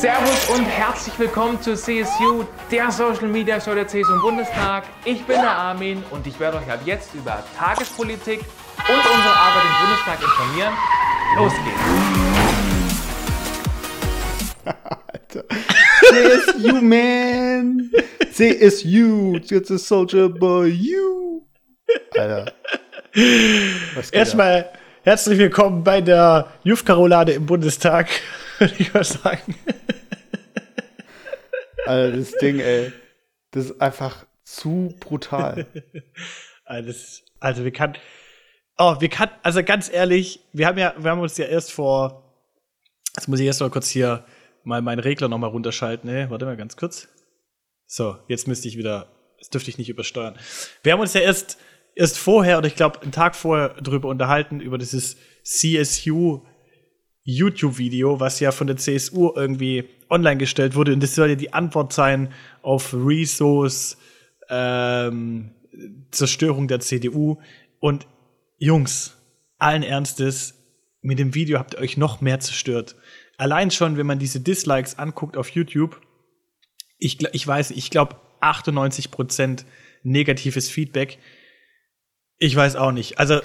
Servus und herzlich willkommen zu CSU, der Social Media Show der CSU im Bundestag. Ich bin der Armin und ich werde euch ab jetzt über Tagespolitik und unsere Arbeit im Bundestag informieren. Los geht's. CSU, man! CSU, it's a soldier boy, you! Alter. Erstmal herzlich willkommen bei der Jufkarolade im Bundestag, würde ich mal sagen. Alter, das Ding, ey. Das ist einfach zu brutal. Also, das- also wir kann, oh, wir kann, also ganz ehrlich, wir haben ja, wir haben uns ja erst vor, jetzt muss ich erst mal kurz hier mal meinen Regler noch mal runterschalten. Ne, warte mal ganz kurz. So, jetzt müsste ich wieder, das dürfte ich nicht übersteuern. Wir haben uns ja erst, erst vorher, oder ich glaube, einen Tag vorher drüber unterhalten, über dieses CSU YouTube-Video, was ja von der CSU irgendwie online gestellt wurde. Und das soll ja die Antwort sein auf Resource, ähm, Zerstörung der CDU. Und Jungs, allen Ernstes, mit dem Video habt ihr euch noch mehr zerstört. Allein schon, wenn man diese Dislikes anguckt auf YouTube, ich, ich weiß, ich glaube 98% negatives Feedback. Ich weiß auch nicht. Also,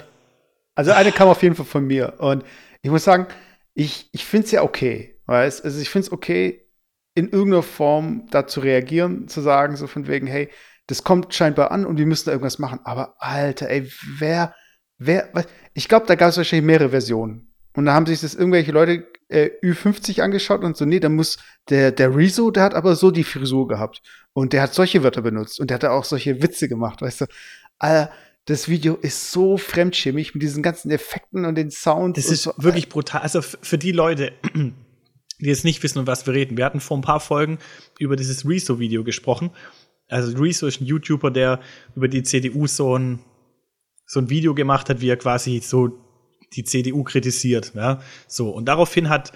Also eine kam auf jeden Fall von mir. Und ich muss sagen, ich, ich finde es ja okay. Weißt? Also ich finde es okay, in irgendeiner Form da zu reagieren, zu sagen, so von wegen, hey, das kommt scheinbar an und wir müssen da irgendwas machen. Aber Alter, ey, wer, wer, was? Ich glaube, da gab es wahrscheinlich mehrere Versionen. Und da haben sich das irgendwelche Leute äh, Ü50 angeschaut und so, nee, da muss der, der Rezo, der hat aber so die Frisur gehabt. Und der hat solche Wörter benutzt und der hat da auch solche Witze gemacht, weißt du. Alter, das Video ist so fremdschämig mit diesen ganzen Effekten und den Sounds. Das ist so. wirklich brutal. Also für die Leute, die jetzt nicht wissen, um was wir reden. Wir hatten vor ein paar Folgen über dieses Rezo-Video gesprochen. Also Rezo ist ein YouTuber, der über die CDU so ein, so ein Video gemacht hat, wie er quasi so die CDU kritisiert. Ja? So, und daraufhin hat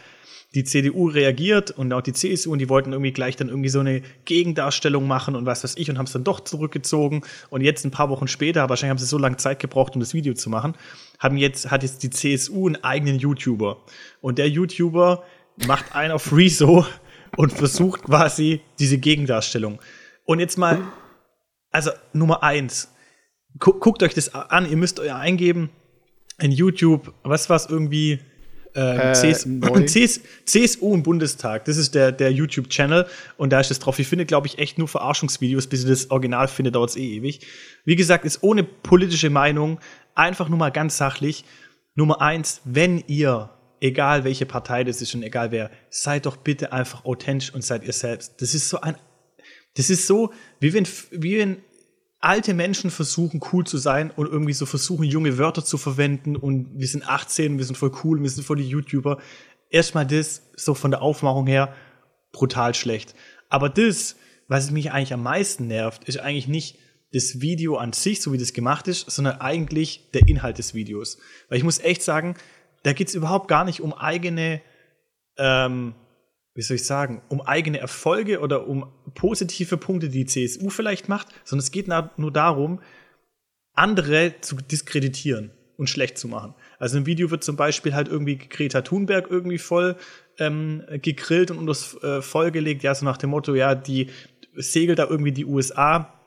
die CDU reagiert und auch die CSU und die wollten irgendwie gleich dann irgendwie so eine Gegendarstellung machen und was weiß ich und haben es dann doch zurückgezogen und jetzt ein paar Wochen später, wahrscheinlich haben sie so lange Zeit gebraucht, um das Video zu machen, haben jetzt, hat jetzt die CSU einen eigenen YouTuber und der YouTuber macht einen auf Rezo und versucht quasi diese Gegendarstellung. Und jetzt mal, also Nummer eins, gu guckt euch das an, ihr müsst euer eingeben in YouTube, was war's irgendwie, ähm, Äh, CS, CSU im Bundestag, das ist der, der YouTube-Channel und da ist es drauf. Ich finde, glaube ich, echt nur Verarschungsvideos, bis ihr das Original findet, dauert es eh ewig. Wie gesagt, ist ohne politische Meinung, einfach nur mal ganz sachlich. Nummer eins, wenn ihr, egal welche Partei das ist und egal wer, seid doch bitte einfach authentisch und seid ihr selbst. Das ist so ein, das ist so, wie wenn, wie wenn alte Menschen versuchen, cool zu sein und irgendwie so versuchen, junge Wörter zu verwenden und wir sind 18, wir sind voll cool, wir sind voll die YouTuber. Erstmal das, so von der Aufmachung her, brutal schlecht. Aber das, was mich eigentlich am meisten nervt, ist eigentlich nicht das Video an sich, so wie das gemacht ist, sondern eigentlich der Inhalt des Videos. Weil ich muss echt sagen, da geht's überhaupt gar nicht um eigene ähm, wie soll ich sagen, um eigene Erfolge oder um positive Punkte, die die CSU vielleicht macht, sondern es geht nur darum, andere zu diskreditieren und schlecht zu machen. Also im Video wird zum Beispiel halt irgendwie Greta Thunberg irgendwie voll ähm, gegrillt und unter das äh, Voll gelegt, ja, so nach dem Motto, ja, die segelt da irgendwie die USA,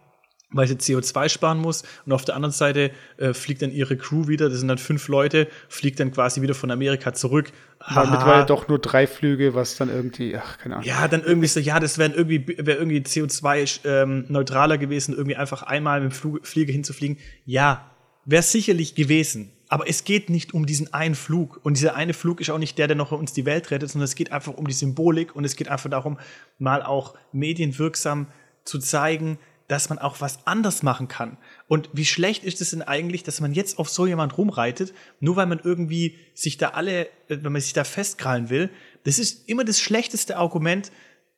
weil sie CO2 sparen muss. Und auf der anderen Seite äh, fliegt dann ihre Crew wieder, das sind dann fünf Leute, fliegt dann quasi wieder von Amerika zurück. Haha. mittlerweile doch nur drei Flüge, was dann irgendwie, ach, keine Ahnung. Ja, dann irgendwie so, ja, das wäre irgendwie, wär irgendwie CO2 ähm, neutraler gewesen, irgendwie einfach einmal mit dem Flug, Flieger hinzufliegen. Ja, wäre sicherlich gewesen. Aber es geht nicht um diesen einen Flug. Und dieser eine Flug ist auch nicht der, der noch uns die Welt rettet, sondern es geht einfach um die Symbolik und es geht einfach darum, mal auch medienwirksam zu zeigen, dass man auch was anders machen kann. Und wie schlecht ist es denn eigentlich, dass man jetzt auf so jemand rumreitet, nur weil man irgendwie sich da alle, äh, wenn man sich da festkrallen will. Das ist immer das schlechteste Argument,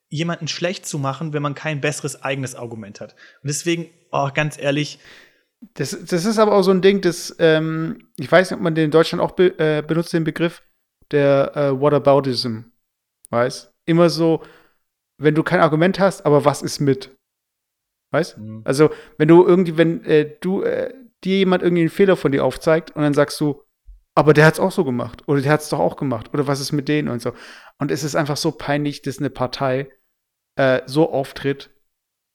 jemanden schlecht zu machen, wenn man kein besseres eigenes Argument hat. Und deswegen, oh, ganz ehrlich, Das, das ist aber auch so ein Ding, das, ähm, ich weiß nicht, ob man den in Deutschland auch be äh, benutzt, den Begriff, der äh, Whataboutism. Weiß? Immer so, wenn du kein Argument hast, aber was ist mit? Weißt? Mhm. Also, wenn du irgendwie, wenn äh, du äh, dir jemand irgendwie einen Fehler von dir aufzeigt und dann sagst du, aber der hat's auch so gemacht oder der hat's doch auch gemacht oder was ist mit denen und so. Und es ist einfach so peinlich, dass eine Partei äh, so auftritt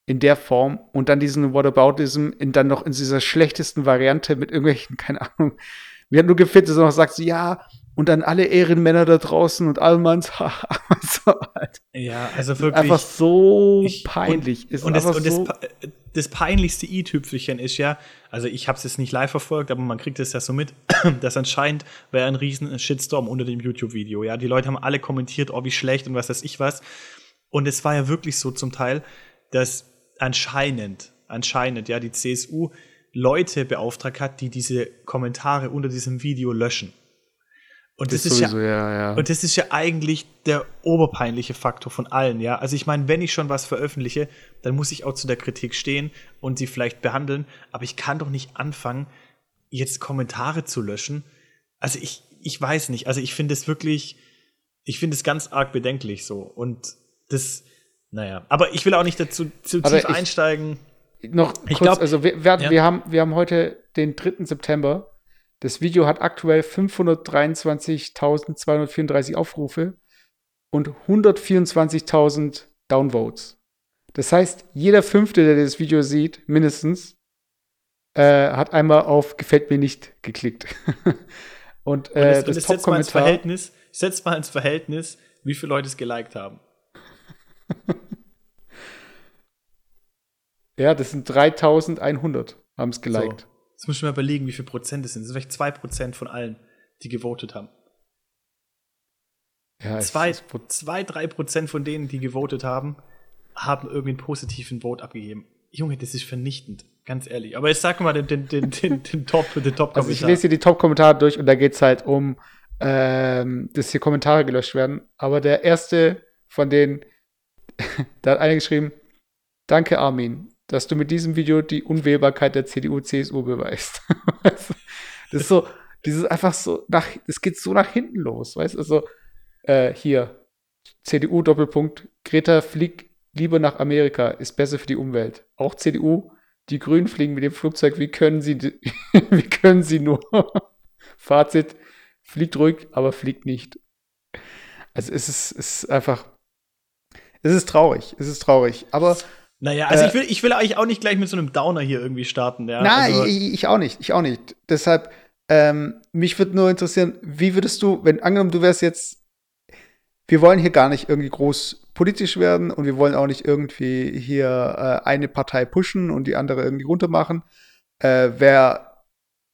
in der Form und dann diesen Whataboutism in dann noch in dieser schlechtesten Variante mit irgendwelchen, keine Ahnung. Mir hat nur gefällt, dass er noch sagt, ja, und dann alle Ehrenmänner da draußen und Allmanns. so, halt. Ja, also wirklich. Einfach so ich, peinlich. Und, und, das, und so das, das, peinlichste i-Tüpfelchen ist ja, also ich habe es jetzt nicht live verfolgt, aber man kriegt es ja so mit, dass anscheinend wäre ein riesen Shitstorm unter dem YouTube-Video. Ja, die Leute haben alle kommentiert, oh wie schlecht und was weiß ich was. Und es war ja wirklich so zum Teil, dass anscheinend, anscheinend, ja, die CSU Leute beauftragt hat, die diese Kommentare unter diesem Video löschen. Und das, das ist sowieso, ja, ja, und das ist ja eigentlich der oberpeinliche Faktor von allen, ja. Also ich meine, wenn ich schon was veröffentliche, dann muss ich auch zu der Kritik stehen und sie vielleicht behandeln, aber ich kann doch nicht anfangen, jetzt Kommentare zu löschen. Also ich, ich weiß nicht. Also ich finde es wirklich, ich finde es ganz arg bedenklich so. Und das, naja. Aber ich will auch nicht dazu zu tief einsteigen. Noch ich kurz, glaub, also wir, wir, ja. wir, haben, wir haben heute den 3. September das Video hat aktuell 523.234 Aufrufe und 124.000 Downvotes. Das heißt, jeder Fünfte, der das Video sieht, mindestens, äh, hat einmal auf Gefällt mir nicht geklickt. und, äh, und das, das, das setzt mal ins Verhältnis, setzt mal ins Verhältnis, wie viele Leute es geliked haben. ja, das sind 3100 haben es geliked. So. Jetzt muss ich mal überlegen, wie viel Prozent es sind. Das sind vielleicht zwei Prozent von allen, die gewotet haben. Ja, zwei, zwei, drei Prozent von denen, die gewotet haben, haben irgendwie einen positiven Vote abgegeben. Junge, das ist vernichtend, ganz ehrlich. Aber jetzt sag mal den, den, den, den, den Top, den Top Also ich lese hier die Top-Kommentare durch und da geht es halt um, ähm, dass hier Kommentare gelöscht werden. Aber der erste von denen, da hat einer geschrieben, danke Armin, dass du mit diesem Video die Unwählbarkeit der CDU, CSU beweist. das ist so, dieses einfach so nach, es geht so nach hinten los, weißt du? Also, äh, hier, CDU Doppelpunkt, Greta fliegt lieber nach Amerika, ist besser für die Umwelt. Auch CDU, die Grünen fliegen mit dem Flugzeug, wie können sie, wie können sie nur? Fazit, fliegt ruhig, aber fliegt nicht. Also es ist, es ist einfach, es ist traurig, es ist traurig. Aber naja, also äh, ich, will, ich will eigentlich auch nicht gleich mit so einem Downer hier irgendwie starten. Ja? Nein, also, ich, ich, auch nicht. Ich auch nicht. Deshalb, ähm, mich würde nur interessieren, wie würdest du, wenn angenommen, du wärst jetzt, wir wollen hier gar nicht irgendwie groß politisch werden und wir wollen auch nicht irgendwie hier äh, eine Partei pushen und die andere irgendwie runtermachen. Äh, Wäre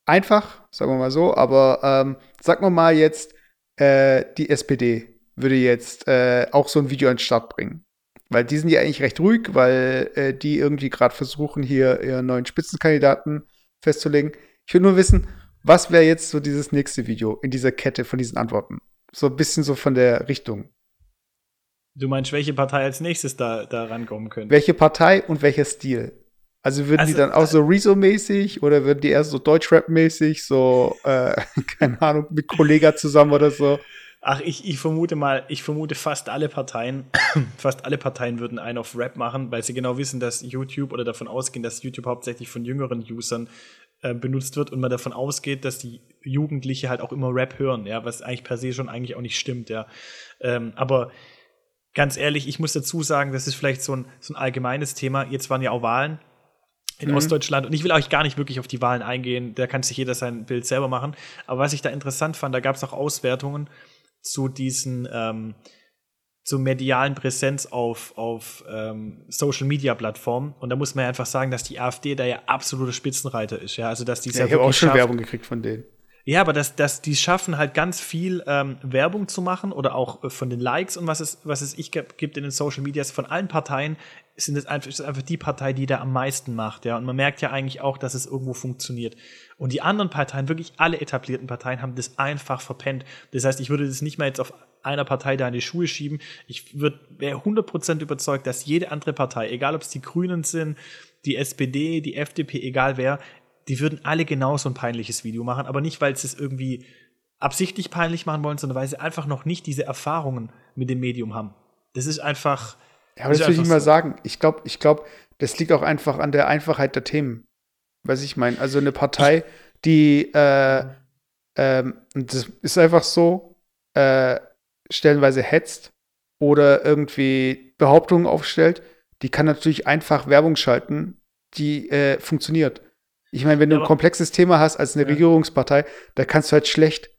einfach, sagen wir mal so, aber ähm, sagen wir mal jetzt, äh, die SPD würde jetzt äh, auch so ein Video an den Start bringen. Weil die sind ja eigentlich recht ruhig, weil äh, die irgendwie gerade versuchen, hier ihren neuen Spitzenkandidaten festzulegen. Ich will nur wissen, was wäre jetzt so dieses nächste Video in dieser Kette von diesen Antworten? So ein bisschen so von der Richtung. Du meinst, welche Partei als nächstes da, da rankommen könnte? Welche Partei und welcher Stil? Also würden also, die dann auch so Rezo-mäßig oder würden die eher so Deutschrap-mäßig, so, äh, keine Ahnung, mit Kollega zusammen oder so? Ach, ich, ich vermute mal, ich vermute fast alle Parteien, fast alle Parteien würden einen auf Rap machen, weil sie genau wissen, dass YouTube oder davon ausgehen, dass YouTube hauptsächlich von jüngeren Usern äh, benutzt wird und man davon ausgeht, dass die Jugendliche halt auch immer Rap hören, ja, was eigentlich per se schon eigentlich auch nicht stimmt, ja. Ähm, aber ganz ehrlich, ich muss dazu sagen, das ist vielleicht so ein, so ein allgemeines Thema. Jetzt waren ja auch Wahlen in mhm. Ostdeutschland. Und ich will euch gar nicht wirklich auf die Wahlen eingehen, da kann sich jeder sein Bild selber machen. Aber was ich da interessant fand, da gab es auch Auswertungen, zu diesen ähm, zur medialen Präsenz auf, auf ähm, Social Media Plattformen. Und da muss man ja einfach sagen, dass die AfD da ja absoluter Spitzenreiter ist. Ja, also dass die ja, ich habe auch schon schafft, Werbung gekriegt von denen. Ja, aber dass, dass die schaffen halt ganz viel ähm, Werbung zu machen oder auch äh, von den Likes und was es, was es ich gibt in den Social Medias von allen Parteien sind es einfach, ist einfach die Partei, die da am meisten macht, ja. Und man merkt ja eigentlich auch, dass es irgendwo funktioniert. Und die anderen Parteien, wirklich alle etablierten Parteien, haben das einfach verpennt. Das heißt, ich würde das nicht mal jetzt auf einer Partei da in die Schuhe schieben. Ich würde, wäre 100% überzeugt, dass jede andere Partei, egal ob es die Grünen sind, die SPD, die FDP, egal wer, die würden alle genauso ein peinliches Video machen, aber nicht, weil sie es irgendwie absichtlich peinlich machen wollen, sondern weil sie einfach noch nicht diese Erfahrungen mit dem Medium haben. Das ist einfach, Ja, aber das will ich mal so. sagen. Ich glaube, ich glaube, das liegt auch einfach an der Einfachheit der Themen. Was ich meine. Also eine Partei, die, äh, ähm, das ist einfach so, äh, stellenweise hetzt oder irgendwie Behauptungen aufstellt, die kann natürlich einfach Werbung schalten, die äh, funktioniert. Ich meine, wenn du ja, ein komplexes Thema hast als eine ja. Regierungspartei, da kannst du halt schlecht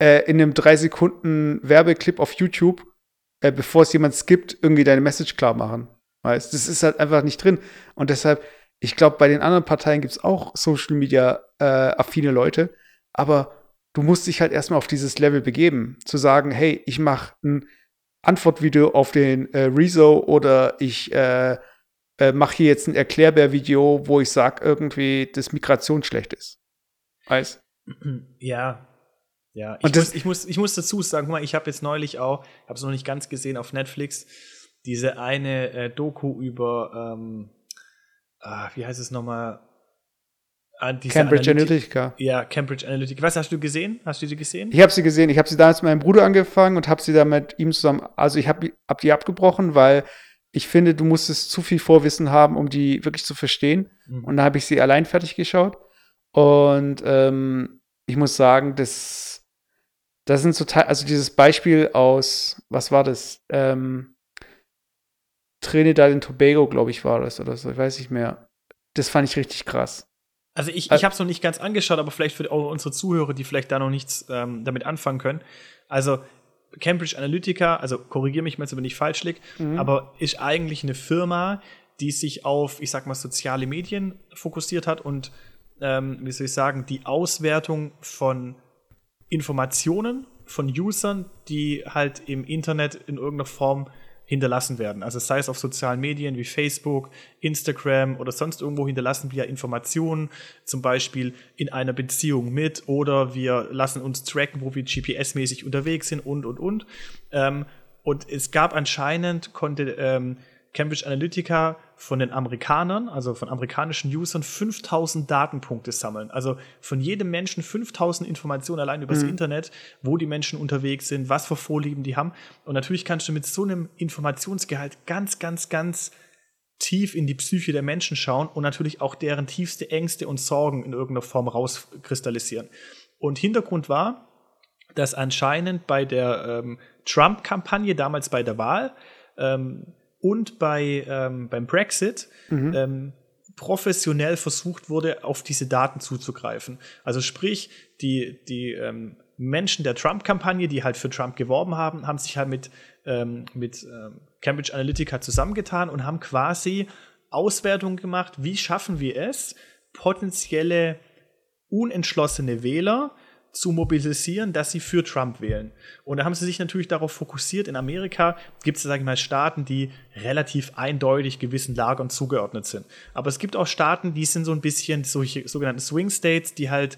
äh, in einem drei Sekunden Werbeclip auf YouTube, äh, bevor es jemand skippt, irgendwie deine Message klar machen. Weißt, das ist halt einfach nicht drin. Und deshalb, ich glaube, bei den anderen Parteien gibt es auch Social Media äh, affine Leute, aber du musst dich halt erstmal auf dieses Level begeben, zu sagen, hey, ich mache ein Antwortvideo auf den äh, Rezo oder ich äh, äh, mache hier jetzt ein Erklärbär-Video, wo ich sage irgendwie, dass Migration schlecht ist. Weißt? Ja. Ja, ich, muss, ich, muss, ich muss dazu sagen, guck mal, ich habe jetzt neulich auch, ich habe es noch nicht ganz gesehen auf Netflix, diese eine äh, Doku über, ähm, ah, wie heißt es nochmal? Ah, Cambridge Analytica. Ja, Cambridge Analytica. Was hast du gesehen? Hast du sie gesehen? Ich habe sie gesehen. Ich habe sie damals mit meinem Bruder angefangen und habe sie dann mit ihm zusammen. Also ich habe hab die abgebrochen, weil ich finde, du musstest zu viel Vorwissen haben, um die wirklich zu verstehen. Mhm. Und da habe ich sie allein fertig geschaut. Und ähm, ich muss sagen, das, das sind so Teil, also dieses Beispiel aus, was war das? Ähm, Trinidad und Tobago, glaube ich, war das oder so. Ich weiß nicht mehr. Das fand ich richtig krass. Also ich, ich habe es noch nicht ganz angeschaut, aber vielleicht für unsere Zuhörer, die vielleicht da noch nichts ähm, damit anfangen können. Also Cambridge Analytica, also korrigiere mich mal, wenn ich falsch liege, mhm. aber ist eigentlich eine Firma, die sich auf, ich sag mal, soziale Medien fokussiert hat und, ähm, wie soll ich sagen, die Auswertung von Informationen von Usern, die halt im Internet in irgendeiner Form hinterlassen werden. Also sei es auf sozialen Medien wie Facebook, Instagram oder sonst irgendwo hinterlassen wir Informationen, zum Beispiel in einer Beziehung mit oder wir lassen uns tracken, wo wir GPS-mäßig unterwegs sind und, und, und. Ähm, und es gab anscheinend, konnte ähm, Cambridge Analytica von den Amerikanern, also von amerikanischen Usern, 5000 Datenpunkte sammeln. Also von jedem Menschen 5000 Informationen allein übers mhm. Internet, wo die Menschen unterwegs sind, was für Vorlieben die haben. Und natürlich kannst du mit so einem Informationsgehalt ganz, ganz, ganz tief in die Psyche der Menschen schauen und natürlich auch deren tiefste Ängste und Sorgen in irgendeiner Form rauskristallisieren. Und Hintergrund war, dass anscheinend bei der ähm, Trump-Kampagne, damals bei der Wahl, ähm, und bei, ähm, beim Brexit mhm. ähm, professionell versucht wurde, auf diese Daten zuzugreifen. Also sprich, die, die ähm, Menschen der Trump-Kampagne, die halt für Trump geworben haben, haben sich halt mit, ähm, mit ähm, Cambridge Analytica zusammengetan und haben quasi Auswertungen gemacht, wie schaffen wir es, potenzielle unentschlossene Wähler zu mobilisieren, dass sie für Trump wählen. Und da haben sie sich natürlich darauf fokussiert. In Amerika gibt es, sage ich mal, Staaten, die relativ eindeutig gewissen Lagern zugeordnet sind. Aber es gibt auch Staaten, die sind so ein bisschen solche sogenannte Swing States, die halt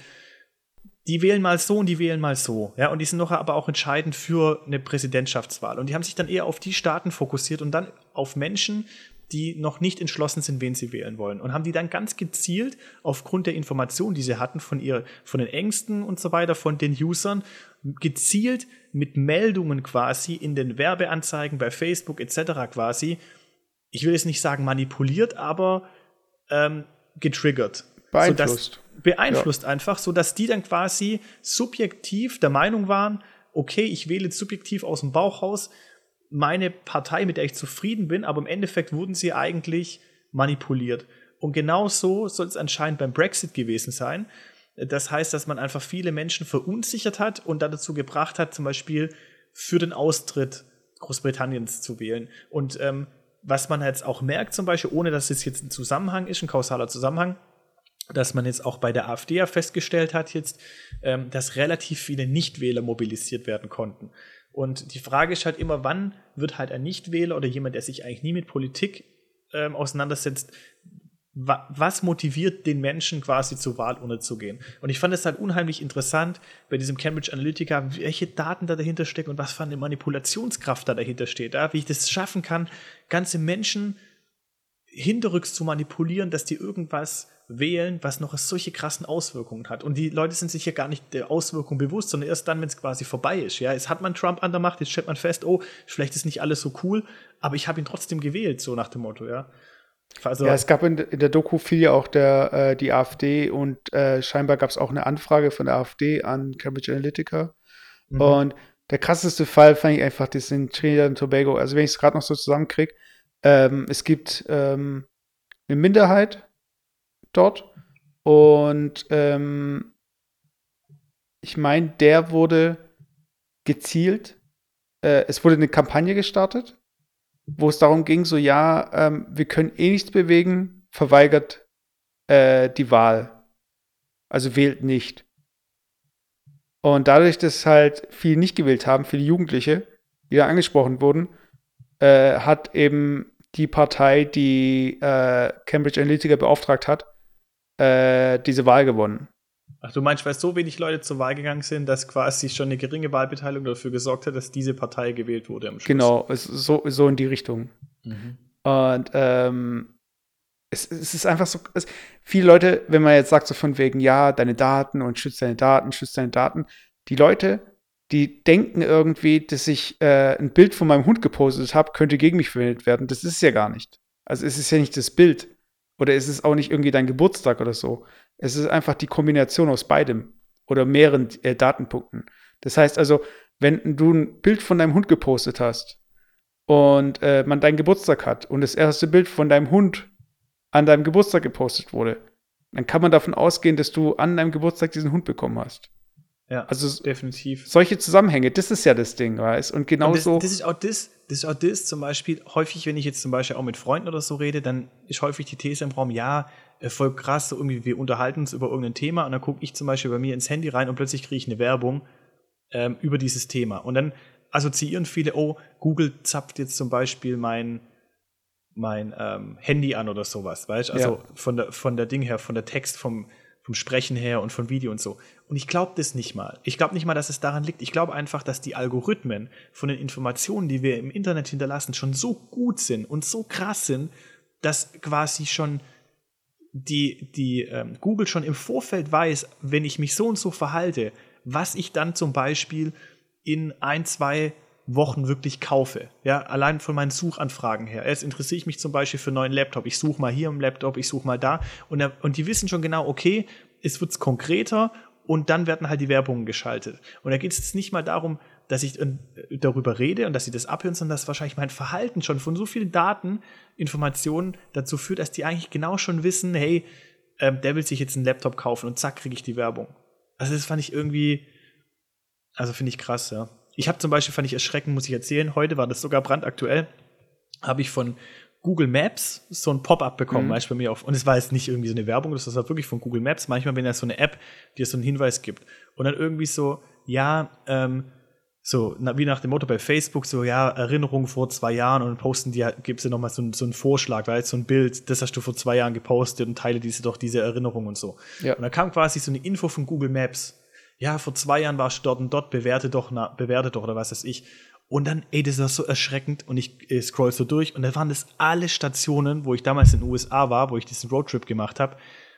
die wählen mal so und die wählen mal so. Ja, und die sind noch aber auch entscheidend für eine Präsidentschaftswahl. Und die haben sich dann eher auf die Staaten fokussiert und dann auf Menschen, die noch nicht entschlossen sind, wen sie wählen wollen. Und haben die dann ganz gezielt aufgrund der Informationen, die sie hatten von, ihr, von den Ängsten und so weiter, von den Usern, gezielt mit Meldungen quasi in den Werbeanzeigen bei Facebook etc. quasi, ich will jetzt nicht sagen manipuliert, aber ähm, getriggert. Beeinflusst. Sodass, beeinflusst ja. einfach, sodass die dann quasi subjektiv der Meinung waren, okay, ich wähle subjektiv aus dem Bauch raus meine Partei, mit der ich zufrieden bin, aber im Endeffekt wurden sie eigentlich manipuliert. Und genau so soll es anscheinend beim Brexit gewesen sein. Das heißt, dass man einfach viele Menschen verunsichert hat und dazu gebracht hat, zum Beispiel für den Austritt Großbritanniens zu wählen. Und ähm, was man jetzt auch merkt, zum Beispiel, ohne dass es jetzt ein Zusammenhang ist, ein kausaler Zusammenhang, dass man jetzt auch bei der AfD ja festgestellt hat jetzt, ähm, dass relativ viele Nichtwähler mobilisiert werden konnten. Und die Frage ist halt immer, wann wird halt ein Nichtwähler oder jemand, der sich eigentlich nie mit Politik ähm, auseinandersetzt, wa was motiviert den Menschen quasi zur Wahlurne zu gehen? Und ich fand es halt unheimlich interessant bei diesem Cambridge Analytica, welche Daten da dahinter stecken und was für eine Manipulationskraft da dahinter steht, ja? wie ich das schaffen kann, ganze Menschen hinterrücks zu manipulieren, dass die irgendwas wählen, was noch solche krassen Auswirkungen hat. Und die Leute sind sich ja gar nicht der Auswirkung bewusst, sondern erst dann, wenn es quasi vorbei ist. Ja, jetzt hat man Trump an der Macht, jetzt stellt man fest, oh, vielleicht ist nicht alles so cool, aber ich habe ihn trotzdem gewählt, so nach dem Motto, ja. Also, ja, es gab in, in der Doku viel ja auch der, äh, die AfD und äh, scheinbar gab es auch eine Anfrage von der AfD an Cambridge Analytica. Mhm. Und der krasseste Fall fand ich einfach, das in Trinidad und Tobago. Also wenn ich es gerade noch so zusammenkriege, ähm, es gibt ähm, eine Minderheit dort und ähm, ich meine, der wurde gezielt, äh, es wurde eine Kampagne gestartet, wo es darum ging, so ja, ähm, wir können eh nichts bewegen, verweigert äh, die Wahl. Also wählt nicht. Und dadurch, dass halt viele nicht gewählt haben, viele Jugendliche, die da angesprochen wurden, äh, hat eben die Partei, die äh, Cambridge Analytica beauftragt hat, äh, diese Wahl gewonnen. Ach, du meinst, weil so wenig Leute zur Wahl gegangen sind, dass quasi schon eine geringe Wahlbeteiligung dafür gesorgt hat, dass diese Partei gewählt wurde am Schluss? Genau, so, so in die Richtung. Mhm. Und ähm, es, es, ist einfach so, es, viele Leute, wenn man jetzt sagt so von wegen, ja, deine Daten und schützt deine Daten, schützt deine Daten, die Leute, die denken irgendwie, dass ich äh, ein Bild von meinem Hund gepostet habe, könnte gegen mich verwendet werden. Das ist es ja gar nicht. Also es ist ja nicht das Bild. Oder es ist auch nicht irgendwie dein Geburtstag oder so. Es ist einfach die Kombination aus beidem oder mehreren äh, Datenpunkten. Das heißt also, wenn du ein Bild von deinem Hund gepostet hast und äh, man deinen Geburtstag hat und das erste Bild von deinem Hund an deinem Geburtstag gepostet wurde, dann kann man davon ausgehen, dass du an deinem Geburtstag diesen Hund bekommen hast. Ja, also definitiv. Solche Zusammenhänge, das ist ja das Ding, weißt Und genau das, so. Das ist auch das, das ist auch das zum Beispiel, häufig, wenn ich jetzt zum Beispiel auch mit Freunden oder so rede, dann ist häufig die These im Raum, ja, äh, voll krass, so irgendwie, wir unterhalten uns über irgendein Thema und dann gucke ich zum Beispiel bei mir ins Handy rein und plötzlich kriege ich eine Werbung ähm, über dieses Thema. Und dann assoziieren viele, oh, Google zapft jetzt zum Beispiel mein, mein ähm, Handy an oder sowas, weißt Also ja. von der, von der Ding her, von der Text, vom, vom Sprechen her und von Video und so. Und ich glaube das nicht mal. Ich glaube nicht mal, dass es daran liegt. Ich glaube einfach, dass die Algorithmen von den Informationen, die wir im Internet hinterlassen, schon so gut sind und so krass sind, dass quasi schon die, die ähm, Google schon im Vorfeld weiß, wenn ich mich so und so verhalte, was ich dann zum Beispiel in ein, zwei Wochen wirklich kaufe. Ja, allein von meinen Suchanfragen her. Jetzt interessiere ich mich zum Beispiel für einen neuen Laptop. Ich suche mal hier im Laptop, ich suche mal da. Und, und die wissen schon genau, okay, es wird konkreter und dann werden halt die Werbungen geschaltet. Und da geht es jetzt nicht mal darum, dass ich äh, darüber rede und dass sie das abhören, sondern dass wahrscheinlich mein Verhalten schon von so vielen Daten, Informationen dazu führt, dass die eigentlich genau schon wissen, hey, äh, der will sich jetzt einen Laptop kaufen und zack, kriege ich die Werbung. Also das fand ich irgendwie, also finde ich krass, ja. Ich habe zum Beispiel, fand ich erschreckend, muss ich erzählen, heute war das sogar brandaktuell, habe ich von Google Maps so ein Pop-up bekommen, mhm. weißt bei mir auf. Und es war jetzt nicht irgendwie so eine Werbung, das war wirklich von Google Maps. Manchmal, wenn er so eine App, die dir so einen Hinweis gibt. Und dann irgendwie so, ja, ähm, so, na, wie nach dem Motto bei Facebook, so, ja, Erinnerung vor zwei Jahren und dann posten die, gibt es nochmal so, so einen Vorschlag, weil so ein Bild, das hast du vor zwei Jahren gepostet und teile diese doch diese Erinnerung und so. Ja. Und dann kam quasi so eine Info von Google Maps. Ja, vor zwei Jahren warst du dort und dort, bewerte doch, na, bewerte doch, oder was weiß ich. Und dann, ey, das war so erschreckend und ich äh, scroll so durch und da waren das alle Stationen, wo ich damals in den USA war, wo ich diesen Roadtrip gemacht habe,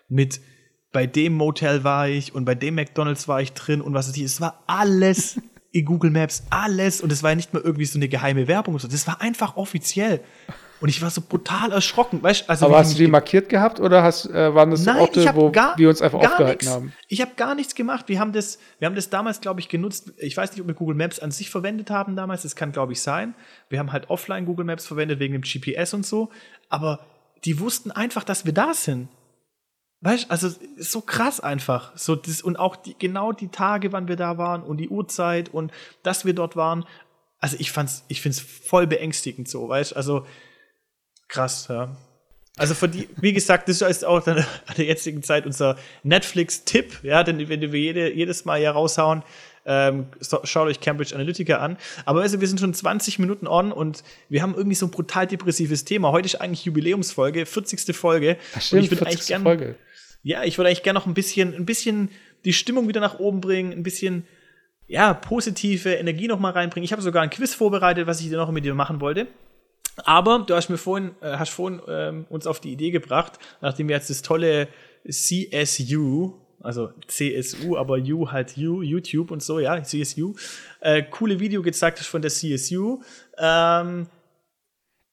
mit bei dem Motel war ich und bei dem McDonalds war ich drin und was weiß ich, es war alles in Google Maps, alles. Und es war ja nicht mal irgendwie so eine geheime Werbung. So. Das war einfach offiziell. Und ich war so brutal erschrocken. Weißt, also Aber hast du die markiert gehabt oder hast, äh, waren das Nein, Orte, wo gar, wir uns einfach aufgehalten nix. haben? Ich habe gar nichts gemacht. Wir haben das, wir haben das damals, glaube ich, genutzt. Ich weiß nicht, ob wir Google Maps an sich verwendet haben damals. Das kann, glaube ich, sein. Wir haben halt offline Google Maps verwendet wegen dem GPS und so. Aber die wussten einfach, dass wir da sind. Weißt also so krass einfach. So das, und auch die, genau die Tage, wann wir da waren und die Uhrzeit und dass wir dort waren. Also ich fand's, ich find's voll beängstigend so, weißt Also krass, ja. Also für die, wie gesagt, das ist auch dann an der jetzigen Zeit unser Netflix-Tipp, ja, denn wenn wir jede, jedes Mal hier raushauen, ähm, schaut euch Cambridge Analytica an. Aber also, wir sind schon 20 Minuten on und wir haben irgendwie so ein brutal depressives Thema. Heute ist eigentlich Jubiläumsfolge, 40. Folge. Ach stimmt, und ich würde eigentlich gerne ja, ich würde eigentlich gerne noch ein bisschen, ein bisschen die Stimmung wieder nach oben bringen, ein bisschen, ja, positive Energie noch mal reinbringen. Ich habe sogar ein Quiz vorbereitet, was ich dir noch mit dir machen wollte. Aber du hast mir vorhin, äh, hast vorhin ähm, uns auf die Idee gebracht, nachdem wir jetzt das tolle CSU, also CSU, aber U halt U, YouTube und so, ja, CSU, äh, coole Video gezeigt hast von der CSU, ähm,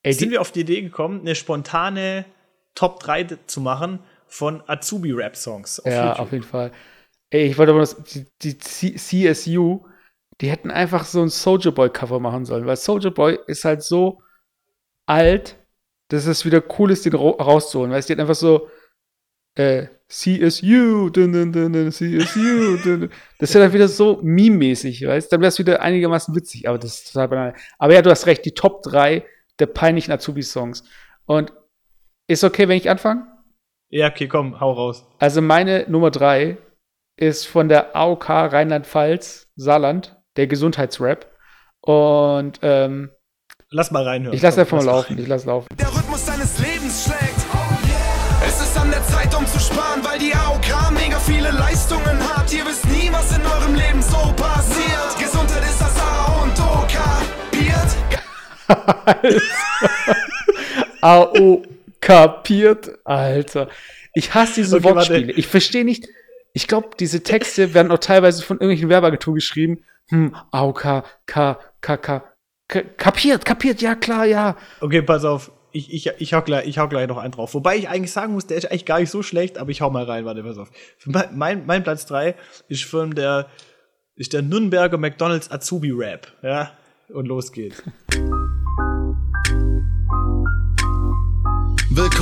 Ey, sind wir auf die Idee gekommen, eine spontane Top 3 zu machen von Azubi-Rap-Songs. Ja, YouTube. auf jeden Fall. Ey, ich wollte aber, die, die CSU, die hätten einfach so ein Soldier Boy-Cover machen sollen, weil Soldier Boy ist halt so alt, dass es wieder cool ist, den rauszuholen. Weißt du, die hat einfach so äh, CSU, dun, dun, dun, CSU. Dun, das ist ja dann wieder so meme-mäßig, weißt du? Dann wäre es wieder einigermaßen witzig, aber das ist total banal. Aber ja, du hast recht, die Top 3 der peinlichen Azubi-Songs. Und ist okay, wenn ich anfange? Ja, okay, komm, hau raus. Also meine Nummer 3 ist von der AOK Rheinland-Pfalz, Saarland, der Gesundheitsrap. Und ähm, Lass mal reinhören. Ich lass einfach mal laufen. Ich lass laufen. Der Rhythmus deines Lebens schlägt. Es ist an der Zeit, um zu sparen, weil die AOK mega viele Leistungen hat. Ihr wisst nie, was in eurem Leben so passiert. Gesundheit ist das A und O. Kapiert? AO kapiert, Alter. Ich hasse diese okay, Wortspiele. Warte. Ich verstehe nicht. Ich glaube, diese Texte werden auch teilweise von irgendwelchen Werbeagenturen geschrieben. Hm, AOK, K, K, K, kapiert, kapiert, ja klar, ja. Okay, pass auf. Ich, ich, ich, hau gleich, ich hau gleich noch einen drauf. Wobei ich eigentlich sagen muss, der ist eigentlich gar nicht so schlecht, aber ich hau mal rein, warte, pass auf. Mein, mein Platz 3 ist von der, ist der Nürnberger McDonalds Azubi Rap. Ja, und los geht's.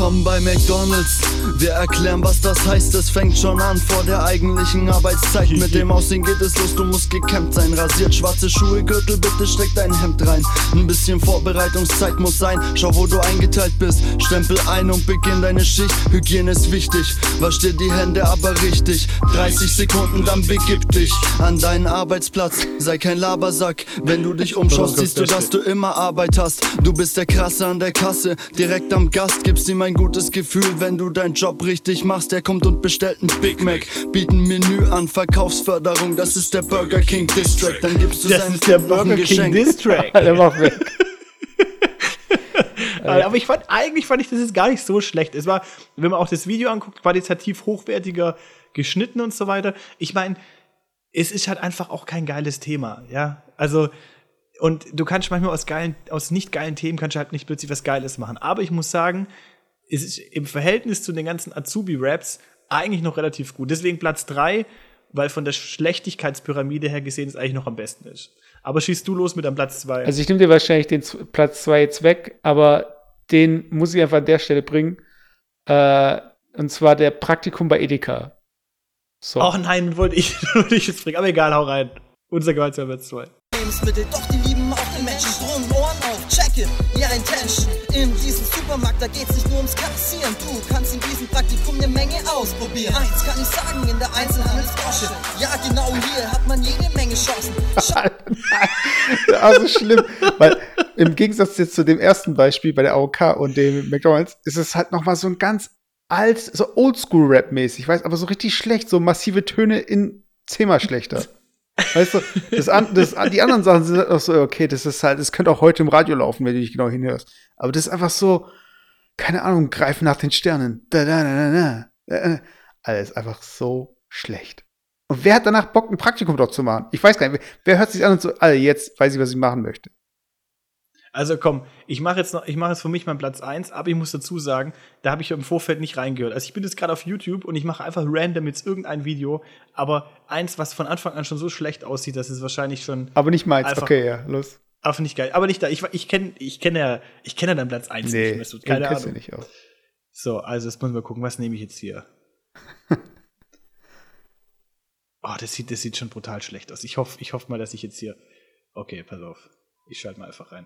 Willkommen bei McDonalds. Wir erklären, was das heißt. Es fängt schon an vor der eigentlichen Arbeitszeit. Mit dem Aussehen geht es los, du musst gekämmt sein. Rasiert schwarze Schuhe, Gürtel, bitte steck dein Hemd rein. Ein bisschen Vorbereitungszeit muss sein. Schau, wo du eingeteilt bist. Stempel ein und beginn deine Schicht. Hygiene ist wichtig. Wasch dir die Hände aber richtig. 30 Sekunden, dann begib dich an deinen Arbeitsplatz. Sei kein Labersack. Wenn du dich umschaust, siehst du, dass du immer Arbeit hast. Du bist der Krasse an der Kasse. Direkt am Gast gibst ihm ein gutes Gefühl, wenn du deinen Job richtig machst. Er kommt und bestellt ein Big Mac, bieten Menü an, Verkaufsförderung. Das ist der Burger King Distrack. Dann gibst du das seinem ist der Burger King Distrack. der macht weg. Aber ich fand, eigentlich fand ich, das ist gar nicht so schlecht. Es war, wenn man auch das Video anguckt, qualitativ hochwertiger geschnitten und so weiter. Ich meine, es ist halt einfach auch kein geiles Thema, ja. Also, und du kannst manchmal aus geilen, aus nicht geilen Themen kannst du halt nicht plötzlich was Geiles machen. Aber ich muss sagen, ist im Verhältnis zu den ganzen Azubi-Raps eigentlich noch relativ gut. Deswegen Platz 3, weil von der Schlechtigkeitspyramide her gesehen es eigentlich noch am besten ist. Aber schießt du los mit einem Platz 2. Also ich nehme dir wahrscheinlich den Platz 2 jetzt weg, aber den muss ich einfach an der Stelle bringen. Äh, und zwar der Praktikum bei Edeka. So. Oh nein, wollte ich, wollte ich jetzt bringen. Aber egal, hau rein. Unser gemeinsamer Platz 2. Lebensmittel, doch die lieben auch den Menschen. Drum auf, checke, ja Intention. In diesem Supermarkt, da geht's nicht nur ums Kassieren. Du kannst in diesem Praktikum eine Menge ausprobieren. Eins kann ich sagen, in der Einzelhandelsbranche. Ja, genau hier hat man jede Menge Chancen. also schlimm, weil im Gegensatz jetzt zu dem ersten Beispiel bei der AOK und dem McDonalds ist es halt nochmal so ein ganz alt, so Oldschool-Rap-mäßig, weiß, aber so richtig schlecht, so massive Töne in zehnmal schlechter. Weißt du, das, das, die anderen Sachen sind halt auch so, okay, das ist halt, das könnte auch heute im Radio laufen, wenn du dich genau hinhörst. Aber das ist einfach so, keine Ahnung, greifen nach den Sternen. Da, da, da, da, da. Alles einfach so schlecht. Und wer hat danach Bock, ein Praktikum dort zu machen? Ich weiß gar nicht, wer, wer hört sich an und so, alle, jetzt weiß ich, was ich machen möchte. Also komm, ich mache jetzt noch, ich mache jetzt für mich meinen Platz 1, aber ich muss dazu sagen, da habe ich im Vorfeld nicht reingehört. Also ich bin jetzt gerade auf YouTube und ich mache einfach random jetzt irgendein Video, aber eins, was von Anfang an schon so schlecht aussieht, das ist wahrscheinlich schon. Aber nicht meins, okay, ja, los. Aber nicht geil. Aber nicht da. Ich, ich kenne ich kenn ja, ich kenn ja deinen Platz 1 nee, nicht. Mehr. Keine Ahnung. Nicht auch. So, also jetzt müssen wir gucken, was nehme ich jetzt hier? oh, das sieht, das sieht schon brutal schlecht aus. Ich hoffe ich hoff mal, dass ich jetzt hier. Okay, pass auf. Ich schalte mal einfach rein.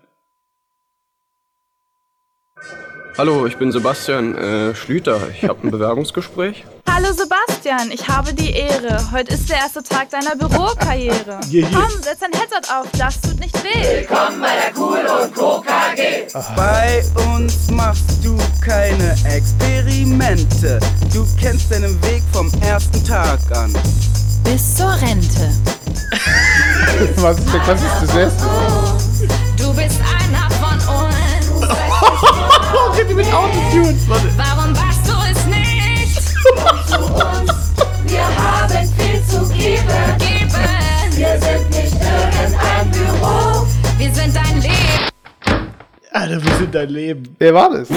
Hallo, ich bin Sebastian äh, Schlüter. Ich habe ein Bewerbungsgespräch. Hallo Sebastian, ich habe die Ehre. Heute ist der erste Tag deiner Bürokarriere. Yeah, yeah. Komm, setz dein Headset auf, das tut nicht weh. Willkommen bei der Cool und Co. KG. Bei uns machst du keine Experimente. Du kennst deinen Weg vom ersten Tag an. Bis zur Rente. was, ist, was ist das erste? Du bist uns. Rede mit Autotunes. Warum machst du es nicht? Komm zu uns, wir haben viel zu geben. geben. Wir sind nicht irgendein Büro, wir sind dein Leben. Alter, wir sind dein Leben. Wer war das?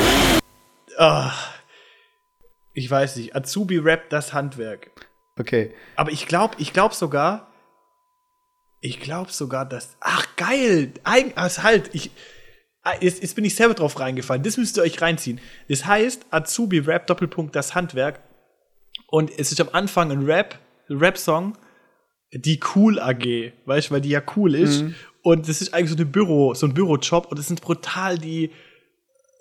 Oh, ich weiß nicht. Azubi Rap das Handwerk. Okay. Aber ich glaube, ich glaube sogar, ich glaube sogar, dass. Ach, geil! Eig also halt, ich. Ah, jetzt, jetzt bin ich selber drauf reingefallen. Das müsst ihr euch reinziehen. Das heißt Azubi Rap Doppelpunkt das Handwerk. Und es ist am Anfang ein Rap, Rap-Song, die Cool AG, weißt du, weil die ja cool ist. Mhm. Und das ist eigentlich so ein Büro, so ein Bürojob und es sind brutal die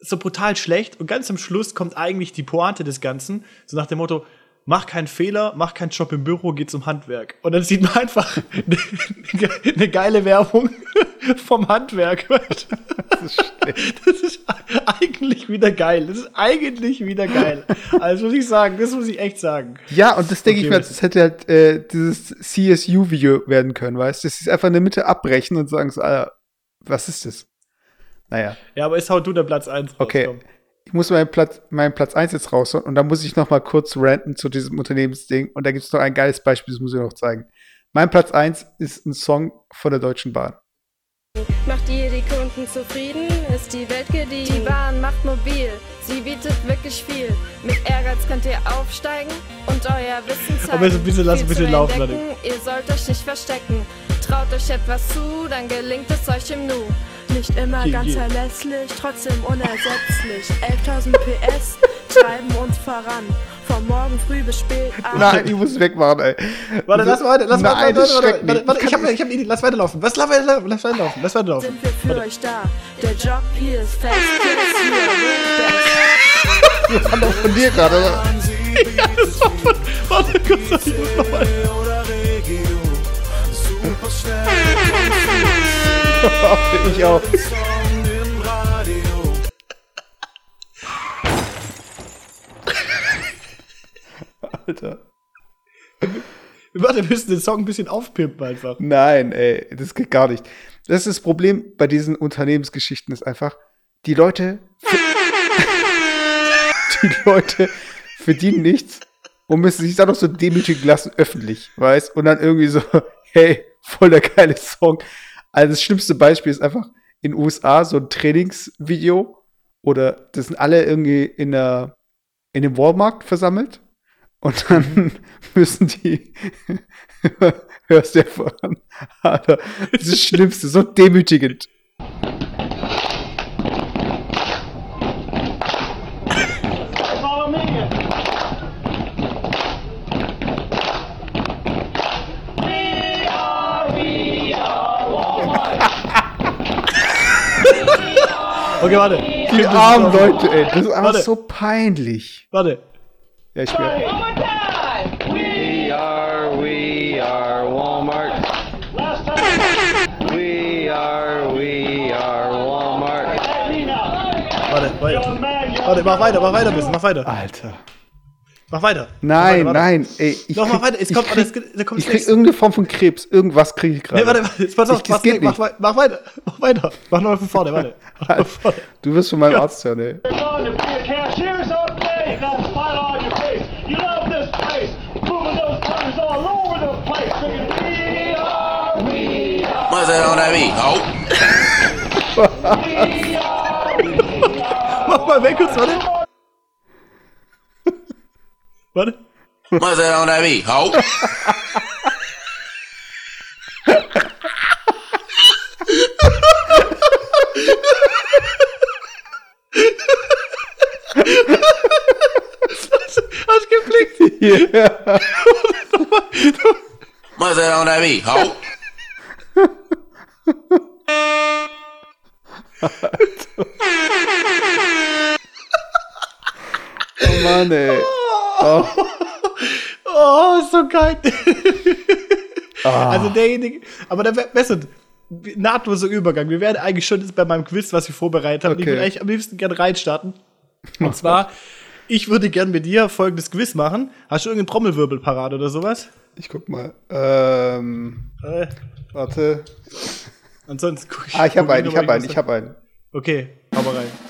so brutal schlecht und ganz am Schluss kommt eigentlich die Pointe des Ganzen, so nach dem Motto, mach keinen Fehler, mach keinen Job im Büro, geh zum Handwerk. Und dann sieht man einfach eine, geile Werbung vom Handwerk. Das ist, das ist, eigentlich wieder geil. Das ist eigentlich wieder geil. Also muss ich sagen, das muss ich echt sagen. Ja, und das denke okay, ich mir, das hätte halt äh, dieses CSU-Video werden können, weißt du? Das ist einfach in der Mitte abbrechen und sagen so, Alter, was ist das? Naja. Ja, aber ist haut du der Platz 1 Okay ich muss meinen Platz, meinen Platz 1 jetzt rausholen und da muss ich noch mal kurz ranten zu diesem Unternehmensding und da gibt es noch ein geiles Beispiel, das muss ich noch zeigen. Mein Platz 1 ist ein Song von der Deutschen Bahn. Macht ihr die Kunden zufrieden, ist die Welt gediehen. Die Bahn macht mobil, sie bietet wirklich viel. Mit Ehrgeiz könnt ihr aufsteigen und euer Wissen zeigen. Aber so bitte lass ein bisschen laufen, Leute. Ihr sollt euch nicht verstecken. Traut euch etwas zu, dann gelingt es euch im Nu. Nicht immer hier, ganz hier. verlässlich, trotzdem unersetzlich. 11.000 PS treiben uns voran. Von morgen früh bis spät abends. Nein, ich muss wegmachen, ey. Warte, lass weiter, lass Nein, weiter, warte, warte, warte, warte, ich hab, ich hab eine Idee, lass weiterlaufen. Was, lass, weiter, lass weiterlaufen, lass weiterlaufen. Sind wir für warte. euch da, der Job hier ist fest, Kids hier, Das war doch von dir gerade, oder? ja, das war von, warte kurz, ich muss nochmal. ich auch. Alter. Warte, wir müssen den Song ein bisschen aufpimpen einfach. Nein, ey, das geht gar nicht. Das ist das Problem bei diesen Unternehmensgeschichten ist einfach, die Leute die Leute verdienen nichts und müssen sich dann noch so demütigen lassen öffentlich, weißt? Und dann irgendwie so, hey, voll der geile Song. Also das schlimmste Beispiel ist einfach in den USA so ein Trainingsvideo oder das sind alle irgendwie in der in dem Walmart versammelt und dann mhm. müssen die hörst du ja voran. Das ist das Schlimmste, so demütigend. Okay, warte. Die armen Leute, ey. Das ist einfach warte. so peinlich. Warte. Ja, ich spiele. We are, we are Walmart. We are, we are Walmart. Warte, weiter. Warte, mach weiter, mach weiter ein bisschen, mach weiter. Alter. Mach weiter. Nein, mach weiter, nein, ey. Ich Noch mal weiter, es kommt, ich krieg, da kommt ich krieg irgendeine Form von Krebs. Irgendwas kriege ich gerade. Nee, warte, warte, jetzt pass auf, ich, mach, geht mach, mach, weiter, mach weiter. Mach noch von vorne, warte. Du wirst von meinem ja. Arzt hören, ey. Mach mal weg kurz, warte. Warte. Was ist on that me, ho? Hast geblickt? Ja. Was ist on that me, ho? oh Mann, ey. Oh, oh so geil. Oh. Also derjenige, aber der besser, nahtloser Übergang. Wir werden eigentlich schon jetzt bei meinem Quiz, was ich vorbereitet habe. Okay. Ich würde eigentlich am liebsten gerne reinstarten. Und zwar, ich würde gerne mit dir folgendes Quiz machen. Hast du irgendeinen Trommelwirbel parat oder sowas? Ich guck mal. Ähm, äh. Warte. Ansonsten guck ich. Ah, ich habe einen, ich habe einen, ich habe einen. Okay, hau mal rein.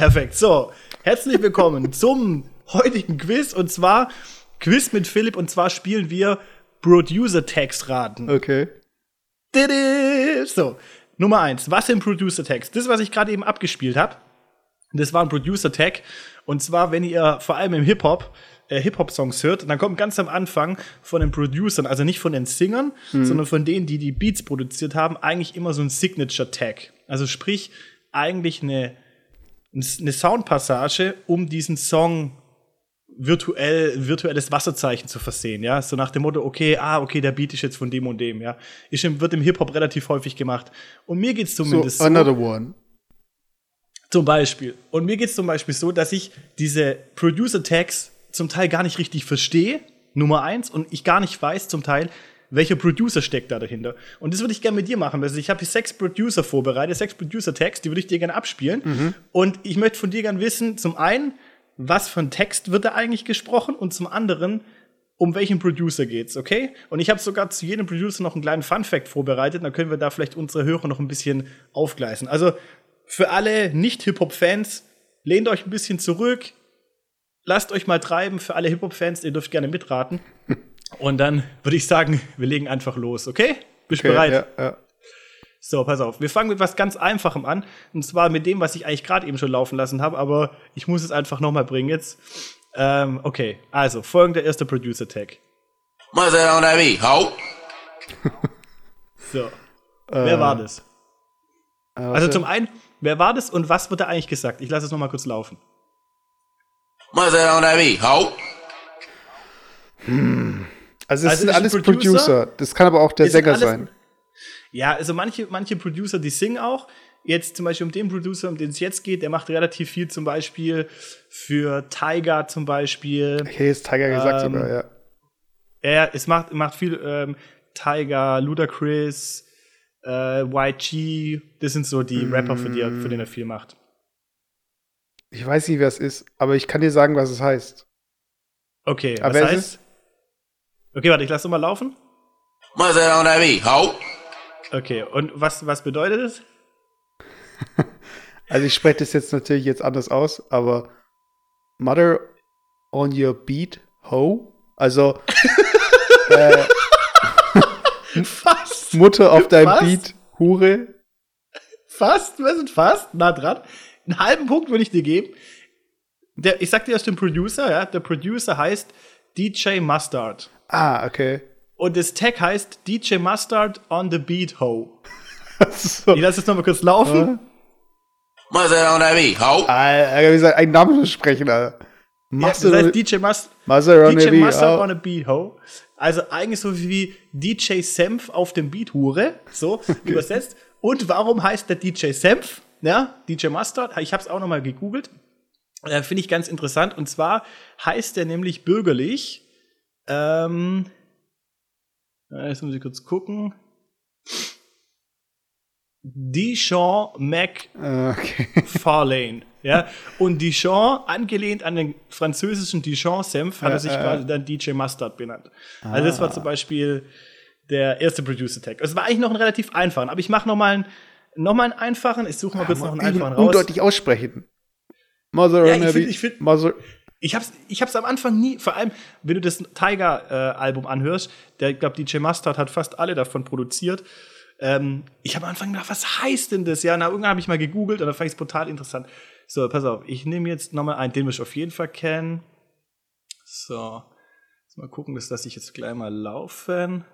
Perfekt. So, herzlich willkommen zum heutigen Quiz und zwar Quiz mit Philipp und zwar spielen wir Producer Text raten. Okay. So, Nummer eins. Was sind Producer Tags? Das, was ich gerade eben abgespielt habe, das war ein Producer Tag. Und zwar, wenn ihr vor allem im Hip-Hop äh, Hip-Hop-Songs hört, dann kommt ganz am Anfang von den Producern, also nicht von den Singern, Mhm. sondern von denen, die die Beats produziert haben, eigentlich immer so ein Signature-Tag. Also sprich, eigentlich eine, eine Soundpassage, um diesen Song virtuell, virtuelles Wasserzeichen zu versehen, ja. So nach dem Motto, okay, ah, okay, der Beat ist jetzt von dem und dem, ja. Ist im, wird im Hip-Hop relativ häufig gemacht. Und mir geht's So, zumindest so, another one. zum Beispiel. Und mir geht's zum Beispiel so, dass ich diese Producer-Tags zum Teil gar nicht richtig verstehe, Nummer eins, und ich gar nicht weiß zum Teil, welcher Producer steckt da dahinter. Und das würde ich gerne mit dir machen. Also ich habe hier sechs Producer vorbereitet, sechs Producer-Tags, die würde ich dir gerne abspielen. Und ich möchte von dir gerne wissen, zum einen, was für ein Text wird da eigentlich gesprochen und zum anderen, um welchen Producer geht's, okay? Und ich habe sogar zu jedem Producer noch einen kleinen Fun-Fact vorbereitet, dann können wir da vielleicht unsere Hörer noch ein bisschen aufgleisen. Also für alle Nicht-Hip-Hop-Fans, lehnt euch ein bisschen zurück, lasst euch mal treiben. Für alle Hip-Hop-Fans, ihr dürft gerne mitraten. Und dann würde ich sagen, wir legen einfach los, okay? Bist du Okay, bereit? Ja, ja. So, pass auf. Wir fangen mit was ganz Einfachem an. Und zwar mit dem, was ich eigentlich gerade eben schon laufen lassen habe, aber ich muss es einfach noch mal bringen jetzt. Ähm, okay, also folgender erster Producer-Tag. On beat, ho? So. Wer war das? Äh, Also zum einen, wer war das und was wird da eigentlich gesagt? Ich lasse es noch mal kurz laufen. On ho? Also, es also sind ist alles Producer? Producer. Das kann aber auch der Sänger alles- sein. Ja, also manche, manche Producer, die singen auch. Jetzt zum Beispiel um den Producer, um den es jetzt geht, der macht relativ viel zum Beispiel für Tiger zum Beispiel. Hätte jetzt Tiger gesagt Ähm, sogar, ja. Er es macht, macht viel ähm, Tiger, Ludacris, äh, YG. Das sind so die Rapper, für die er, für den er viel macht. Ich weiß nicht, wer es ist, aber ich kann dir sagen, was es heißt. Okay, Aber was wer ist heißt? Okay, warte, ich lasse mal laufen. What's that on beat, ho? Okay, und was, was bedeutet es? Also ich spreche das jetzt natürlich jetzt anders aus, aber Mother on your beat, ho? Also äh, Fast. Mutter auf deinem Was? Beat, Hure. Fast, wir sind fast nah dran. Einen halben Punkt würde ich dir geben. Der, ich sag dir erst den Producer, ja. Der Producer heißt DJ Mustard. Ah, okay. Und das Tag heißt DJ Mustard on the Beat Ho. so. Ich lasse es nochmal kurz laufen. That on that beat, ho? Alter, wie gesagt, einen Namen zu sprechen, Alter. Ja, Machst das heißt DJ, Must Master on DJ the beat, Mustard oh. on a Beat Ho. Also eigentlich so wie DJ Senf auf dem Beat Hure, so übersetzt. Und warum heißt der DJ Senf? Ja, DJ Mustard. Ich habe es auch noch mal gegoogelt. Äh, Finde ich ganz interessant. Und zwar heißt der nämlich bürgerlich. Ähm, äh, jetzt muss ich kurz gucken. Dijon Mac Ah, Okay. Farlane. Ja, und Dijon, angelehnt an den französischen Dijon-Senf, hat Ja, er sich ja, quasi ja. dann DJ Mustard benannt. Also das Ah. war zum Beispiel der erste Producer-Tag. Es war eigentlich noch ein relativ einfachen, aber ich mache noch mal einen, noch mal einen einfachen. Ich suche mal kurz noch einen einfachen raus. Undeutlich aussprechen. Mother Ja, ich find- ich find- Mother. Ich hab's, ich hab's am Anfang nie, vor allem, wenn du das Tiger-Album anhörst, der, ich glaube, DJ Mustard hat fast alle davon produziert. Ähm, ich habe am Anfang gedacht, was heißt denn das? Ja, na, irgendwann habe ich mal gegoogelt und da fand ich es total interessant. So, pass auf, ich nehme jetzt nochmal einen, den wir auf jeden Fall kennen. So, jetzt mal gucken, das lasse ich jetzt gleich mal laufen.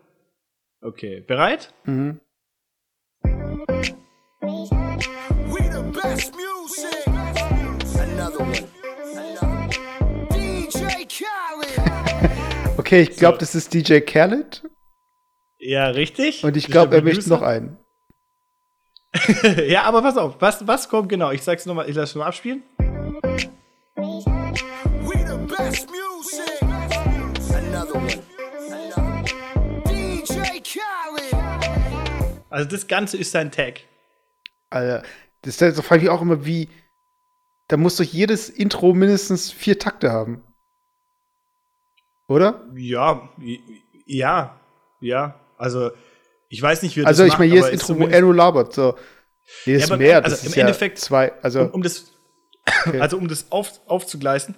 Okay, bereit? Mhm. Okay, ich glaube, So. das ist DJ Khaled. Ja, richtig. Und ich glaube, er möchte noch einen. ja, aber pass auf, was, was kommt genau? Ich sag's nochmal, ich lasse es mal abspielen. We the best music. Another one. DJ Khaled. Also das Ganze ist sein Tag. Alter, das, das frage ich auch immer, wie. Da muss doch jedes Intro mindestens vier Takte haben. Oder? Ja, ja, ja. Also, ich weiß nicht, wie er Also, das ich meine, jedes Intro, wo nur labert. So. Nee, das Ja, mehr. also Das im ist ja Endeffekt- zwei. Also, um, um das Okay. Also um das auf, aufzugleisen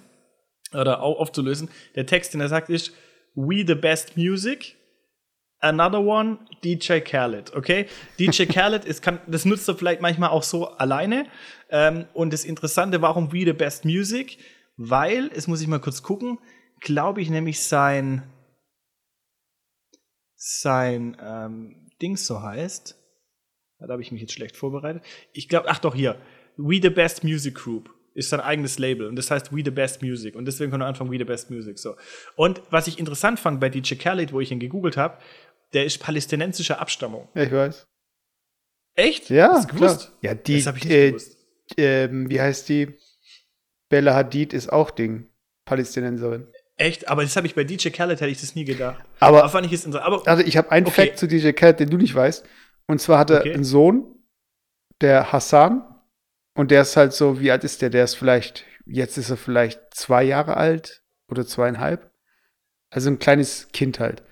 oder au, aufzulösen, der Text, den er sagt, ist We the best music. Another one, DJ Khaled, okay? DJ Khaled ist, kann, das nutzt er vielleicht manchmal auch so alleine. Ähm, und das Interessante, warum We the Best Music? Weil, es muss ich mal kurz gucken, glaube ich nämlich sein, sein ähm, Dings so heißt. Da habe ich mich jetzt schlecht vorbereitet. Ich glaube, ach doch, hier. We the Best Music Group ist sein eigenes Label und das heißt We the Best Music und deswegen können wir anfangen We the Best Music so. Und was ich interessant fand bei DJ Khaled, wo ich ihn gegoogelt habe, der ist palästinensischer Abstammung. Ja, ich weiß. Echt? Ja, Hast du gewusst? klar. Ja, die, Das hab ich nicht äh, gewusst. ähm, wie heißt die? Bella Hadid ist auch Ding. Palästinenserin. Echt? Aber das habe ich bei DJ Khaled hätte ich das nie gedacht. Aber- fand ich es. Aber Also ich habe einen Okay. Fact zu DJ Khaled, den du nicht weißt. Und zwar hat er Okay. einen Sohn, der Hassan. Und der ist halt so, wie alt ist der? Der ist vielleicht, jetzt ist er vielleicht zwei Jahre alt oder zweieinhalb. Also ein kleines Kind halt.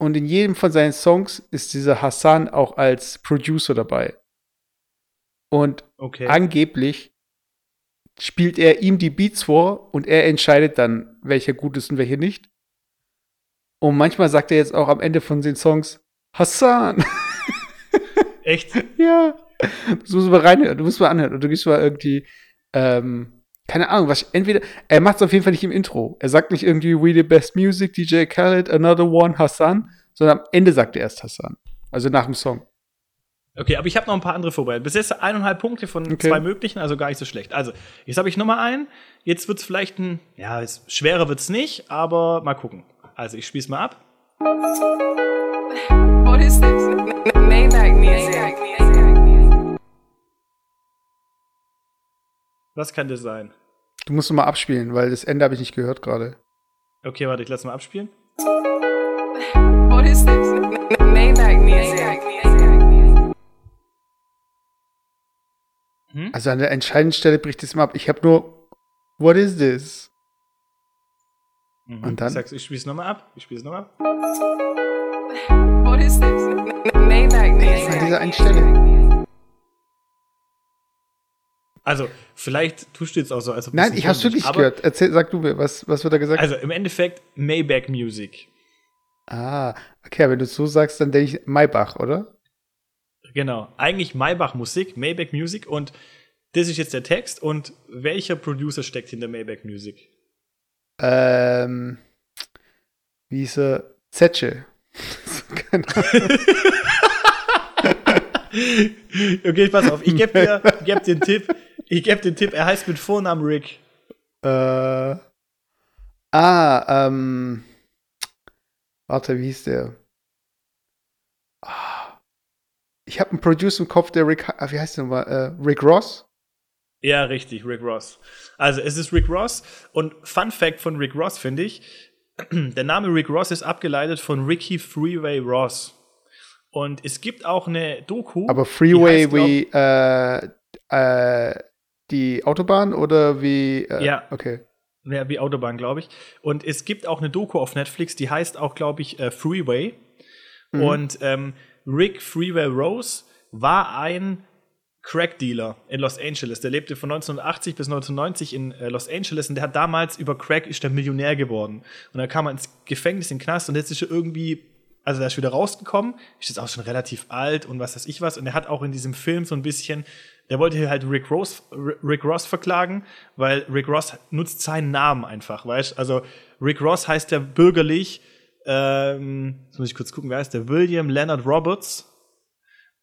Und in jedem von seinen Songs ist dieser Hassan auch als Producer dabei. Und okay. angeblich spielt er ihm die Beats vor und er entscheidet dann, welcher gut ist und welcher nicht. Und manchmal sagt er jetzt auch am Ende von den Songs Hassan. Echt? ja. Das musst du mal reinhören, du musst mal anhören. Und du gehst mal irgendwie, ähm, keine Ahnung, was, entweder, er macht es auf jeden Fall nicht im Intro. Er sagt nicht irgendwie We the best music, DJ Khaled, another one, Hassan, sondern am Ende sagt er erst Hassan. Also nach dem Song. Okay, aber ich habe noch ein paar andere vorbereitet. Bis jetzt eineinhalb Punkte von Okay. zwei möglichen, also gar nicht so schlecht. Also, jetzt habe ich Nummer einen. Jetzt wird es vielleicht ein, ja, es, schwerer wird es nicht, aber mal gucken. Also, ich spiele es mal ab. What is this? Maybach music. Was kann das sein? Du musst mal abspielen, weil das Ende habe ich nicht gehört gerade. Okay, warte, ich lasse mal abspielen. Also an der entscheidenden Stelle bricht es mal ab. Ich habe nur What is this? Mhm. Und dann? Ich, sag's, ich spiele es nochmal ab. Ich spiele es nochmal ab. What is this? Maybach An music. dieser einen Stelle. Also, vielleicht tust du jetzt auch so, als ob Nein, ich hab's wirklich gehört. Erzähl, sag du mir, was, was wird da gesagt? Also, im Endeffekt Maybach Music. ah, okay, wenn du es so sagst, dann denke ich Maybach, oder? Genau. Eigentlich Maybach Musik, Maybach Music und das ist jetzt der Text und welcher Producer steckt hinter Maybach Music? Ähm, wie hieß er? Zetsche. Okay, pass auf, ich gebe dir geb den Tipp. Ich gebe den Tipp, er heißt mit Vornamen Rick. äh, ah, ähm, warte, wie hieß der? Ah, ich habe einen Producer im Kopf, der Rick, ah, wie heißt der nochmal? Äh, Rick Ross? Ja, richtig, Rick Ross. Also, es ist Rick Ross und Fun Fact von Rick Ross finde ich, der Name Rick Ross ist abgeleitet von Ricky Freeway Ross. Und es gibt auch eine Doku. Aber Freeway heißt, wie äh, äh, die Autobahn oder wie? Äh, Ja. Okay. Ja, wie Autobahn, glaube ich. Und es gibt auch eine Doku auf Netflix, die heißt auch, glaube ich, äh, Freeway. Mhm. Und ähm, Rick Freeway Rose war ein Crack-Dealer in Los Angeles. Der lebte von 1980 bis 1990 in äh, Los Angeles und der hat damals über Crack ist der Millionär geworden. Und dann kam er ins Gefängnis, in den Knast und jetzt ist er irgendwie, also der ist wieder rausgekommen, ist jetzt auch schon relativ alt und was weiß ich was. Und er hat auch in diesem Film so ein bisschen, der wollte hier halt Rick Ross, Rick Ross verklagen, weil Rick Ross nutzt seinen Namen einfach, weißt Also Rick Ross heißt ja bürgerlich, ähm, jetzt muss ich kurz gucken, wer heißt der? William Leonard Roberts.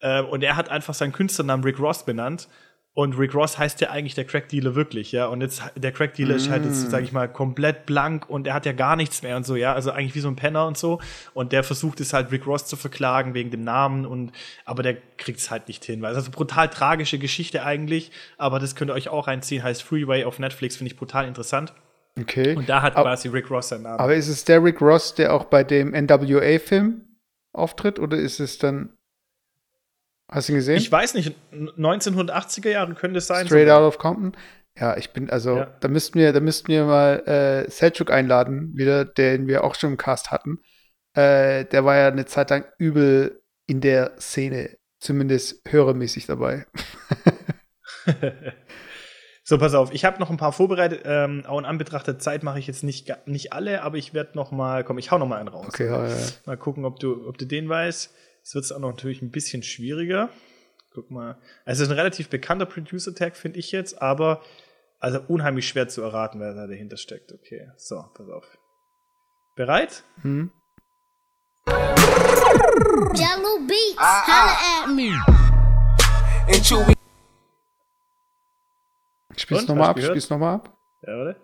Ähm, und er hat einfach seinen Künstlernamen Rick Ross benannt. Und Rick Ross heißt ja eigentlich der Crack-Dealer wirklich, ja. Und jetzt, der Crack-Dealer ist halt jetzt, sag ich mal, komplett blank und er hat ja gar nichts mehr und so, ja. Also eigentlich wie so ein Penner und so. Und der versucht es halt, Rick Ross zu verklagen wegen dem Namen und, aber der kriegt es halt nicht hin. Weil es ist also brutal tragische Geschichte eigentlich. Aber das könnt ihr euch auch reinziehen. Heißt Freeway auf Netflix, finde ich brutal interessant. Okay. Und da hat Aber- quasi Rick Ross seinen Namen. Aber ist es der Rick Ross, der auch bei dem NWA-Film auftritt, oder ist es dann. Hast du ihn gesehen? ich weiß nicht, 1980er Jahre könnte es sein. Straight sogar. Out of Compton? Ja, ich bin, also, Ja. da müssten wir, da müssten wir mal äh, Selchuk einladen, wieder, den wir auch schon im Cast hatten. Äh, der war ja eine Zeit lang übel in der Szene, zumindest hörermäßig dabei. So, pass auf, ich habe noch ein paar vorbereitet. Ähm, auch in Anbetracht der Zeit mache ich jetzt nicht, nicht alle, aber ich werde noch mal, komm, ich hau noch mal einen raus. Okay, ja, ja. Mal gucken, ob du, ob du den weißt. Es wird auch noch natürlich ein bisschen schwieriger. Guck mal. Also, es ist ein relativ bekannter Producer-Tag, finde ich jetzt, aber also unheimlich schwer zu erraten, wer da dahinter steckt. Okay, so, pass auf. Bereit? Hm? Jello Beats, holla at me. And Chewy. Spiel's Und? nochmal ab, spiel's nochmal ab. Ja, oder?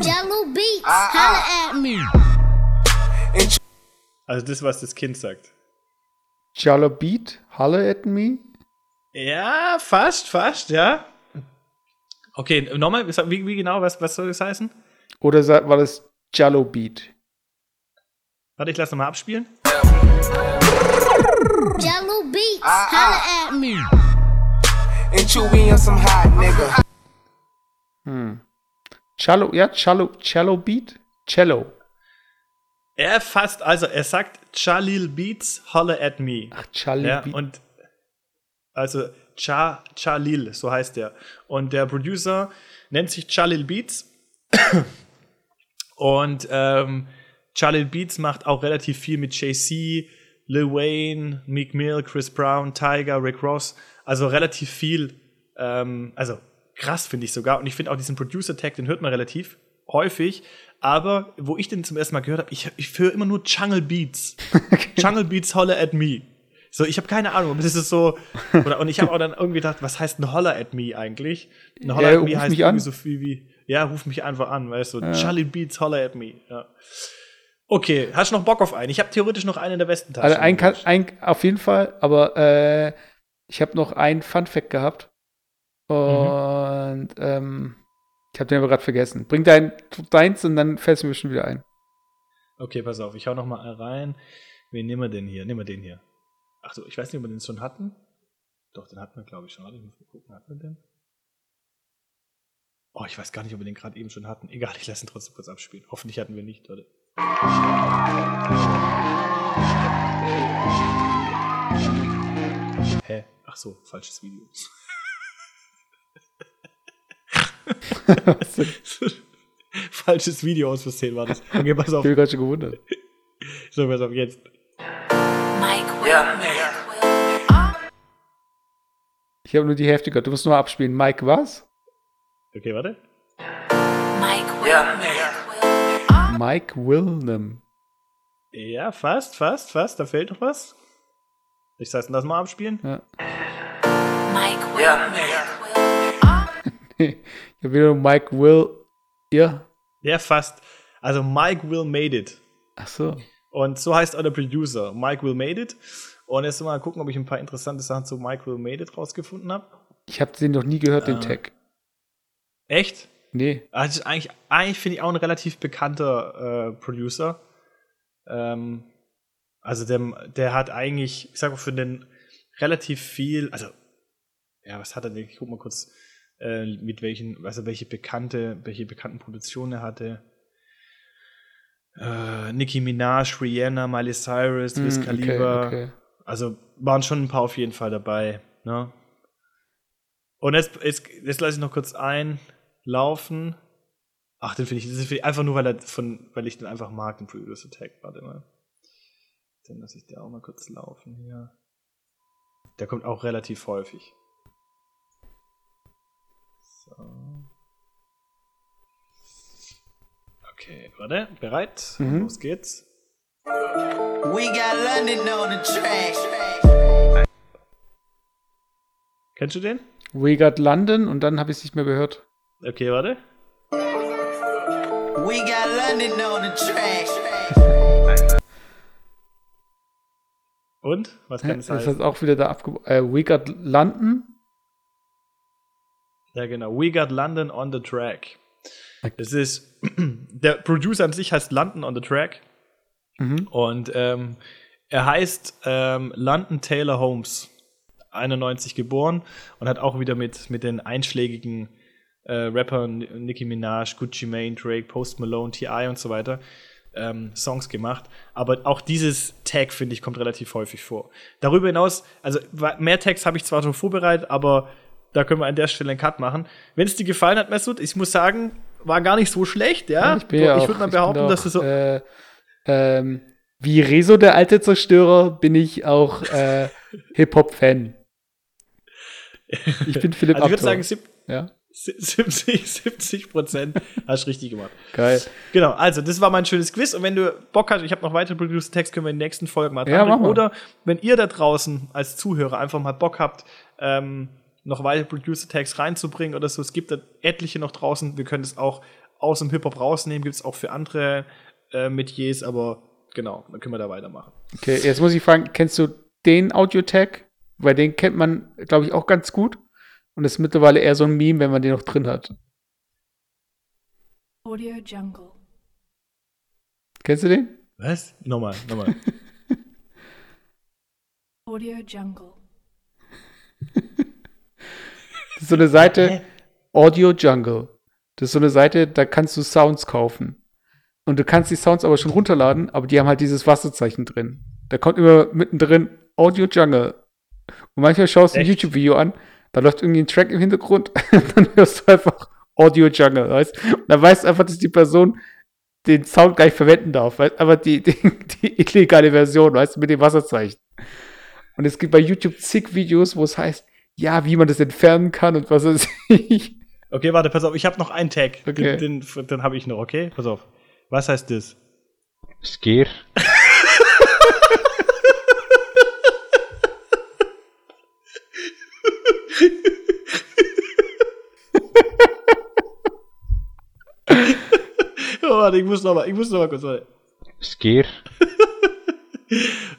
Jello Beats, holla at me. Also das, was das Kind sagt. Jallo Beat, Holler at me. Ja, fast, fast, ja. Okay, nochmal, wie, wie genau, was, was soll das heißen? Oder war das Jallo Beat? Warte, ich lasse nochmal abspielen. Jello Beats, holla at me. And Chewy and some hot nigga. Hm. Cello, ja, Cello, Cello Beat? Cello. Er fasst, also er sagt Chalil Beats, holler at me. Ach, Chalil ja, Beat. Und also Cha, Chalil, so heißt er. Und der Producer nennt sich Chalil Beats. Und ähm, Chalil Beats macht auch relativ viel mit JC, Lil Wayne, Meek Mill, Chris Brown, Tiger, Rick Ross. Also relativ viel. Ähm, also krass finde ich sogar. Und ich finde auch diesen Producer-Tag, den hört man relativ häufig. Aber wo ich den zum ersten Mal gehört habe, ich, ich höre immer nur Jungle Beats. Jungle Beats Holler at Me. So, ich habe keine Ahnung, aber das ist so. Oder, und ich habe auch dann irgendwie gedacht, was heißt ein Holler at Me eigentlich? Ein Holler Ja, at Me heißt irgendwie an. so viel wie, ja, ruf mich einfach an, weißt du, Ja. Charlie Beats Holler at Me. Ja. Okay, hast du noch Bock auf einen? Ich habe theoretisch noch einen in der Westentasche. Also ein, kann, ein auf jeden Fall, aber äh, ich habe noch einen Fun Fact gehabt. Und ähm, ich habe den aber gerade vergessen. Bring dein, deins und dann fällt es mir schon wieder ein. Okay, pass auf, ich hau noch mal rein. Wen nehmen wir denn hier? Nehmen wir den hier. Ach so, ich weiß nicht, ob wir den schon hatten. Doch, den hatten wir, glaube ich, schon. Warte, ich muss mal gucken, hatten wir den? Oh, ich weiß gar nicht, ob wir den gerade eben schon hatten. Egal, ich lasse ihn trotzdem kurz abspielen. Hoffentlich hatten wir nicht, Leute. Hä? Ach so, falsches Video. falsches Video aus Versehen war das. Okay, pass auf. Ich bin gerade schon gewundert. So, pass auf, jetzt. Ich habe nur die Hälfte gehört. Du musst nur abspielen. Mike, was? Okay, warte. Mike. Ja, fast, fast, fast. Da fehlt noch was. Ich soll das mal abspielen. Ja. ich habe wieder Mike Will. Ja. Ja, fast. Also Mike Will Made It. Ach so. Und so heißt auch der Producer. Mike Will Made It. Und jetzt mal gucken, ob ich ein paar interessante Sachen zu Mike Will Made It rausgefunden habe. Ich habe den noch nie gehört, den Ah. Tag. Echt? Nee. Ist eigentlich, eigentlich finde ich auch ein relativ bekannter äh, Producer. Ähm, also der, der hat eigentlich, ich sag mal, für den relativ viel, also ja, was hat er denn? Ich guck mal kurz, äh, mit welchen, also welche bekannte, welche bekannten Produktionen er hatte. Äh, Nicki Minaj, Rihanna, Miley Cyrus, Wiz okay, Khalifa. okay. Also waren schon ein paar auf jeden Fall dabei. Ne? Und jetzt, jetzt, jetzt lasse ich noch kurz einlaufen. Ach, den finde ich, das finde ich einfach nur, weil, er von, weil ich den einfach mag, den Previous Attack. Warte mal. Dann lasse ich den auch mal kurz laufen hier. Der kommt auch relativ häufig. So. Okay, warte, bereit? Mhm. Los geht's. We got London on the track. Kennst du den? We Got London und dann habe ich es nicht mehr gehört. Okay, warte. We got London on the track. Und? Was kann Das es ist heißen? auch wieder da abge... Äh, We Got London? Ja, genau. We got London on the track. Das ist, der Producer an sich heißt London on the track. Mhm. Und ähm, er heißt ähm, London Taylor Holmes. 91 geboren und hat auch wieder mit, mit den einschlägigen äh, Rappern Nicki Minaj, Gucci Mane, Drake, Post Malone, T.I. und so weiter ähm, Songs gemacht. Aber auch dieses Tag, finde ich, kommt relativ häufig vor. Darüber hinaus, also mehr Tags habe ich zwar schon vorbereitet, aber da können wir an der Stelle einen Cut machen. Wenn es dir gefallen hat, Mesut, ich muss sagen, war gar nicht so schlecht, ja. ich ja ich auch, würde mal ich behaupten, auch, dass du so. Äh, ähm, wie Rezo, der alte Zerstörer, bin ich auch äh, Hip-Hop-Fan. Ich bin Philipp also ich würde sagen, sieb- ja, 70, 70 Prozent hast du richtig gemacht. geil. Genau, also das war mein schönes Quiz. Und wenn du Bock hast, ich habe noch weitere Produced Text, können wir in den nächsten Folgen mal dran machen. Oder wenn ihr da draußen als Zuhörer einfach mal Bock habt, ähm, noch weitere Producer Tags reinzubringen oder so, es gibt da etliche noch draußen. Wir können es auch aus dem Hip-Hop rausnehmen, gibt es auch für andere äh, Metiers, aber genau, dann können wir da weitermachen. Okay, jetzt muss ich fragen, kennst du den Audio-Tag? Weil den kennt man, glaube ich, auch ganz gut. Und ist mittlerweile eher so ein Meme, wenn man den noch drin hat. Audio Jungle. Kennst du den? Was? Nochmal, nochmal. Audio Jungle. Das ist so eine Seite, Audio Jungle. Das ist so eine Seite, da kannst du Sounds kaufen. Und du kannst die Sounds aber schon runterladen, aber die haben halt dieses Wasserzeichen drin. Da kommt immer mittendrin Audio Jungle. Und manchmal schaust du ein? YouTube-Video an, da läuft irgendwie ein Track im Hintergrund, dann hörst du einfach Audio Jungle, weißt Und dann weißt du einfach, dass die Person den Sound gleich verwenden darf, weißt aber die, die, die illegale Version, weißt du, mit dem Wasserzeichen. Und es gibt bei YouTube zig Videos, wo es heißt, ja, wie man das entfernen kann und was weiß ich. Okay, warte, pass auf, ich habe noch einen Tag. Okay. Den, den, den habe ich noch, okay? Pass auf. Was heißt das? Skier. Oh, warte, ich muss noch mal, ich muss noch mal kurz, warte. Skier.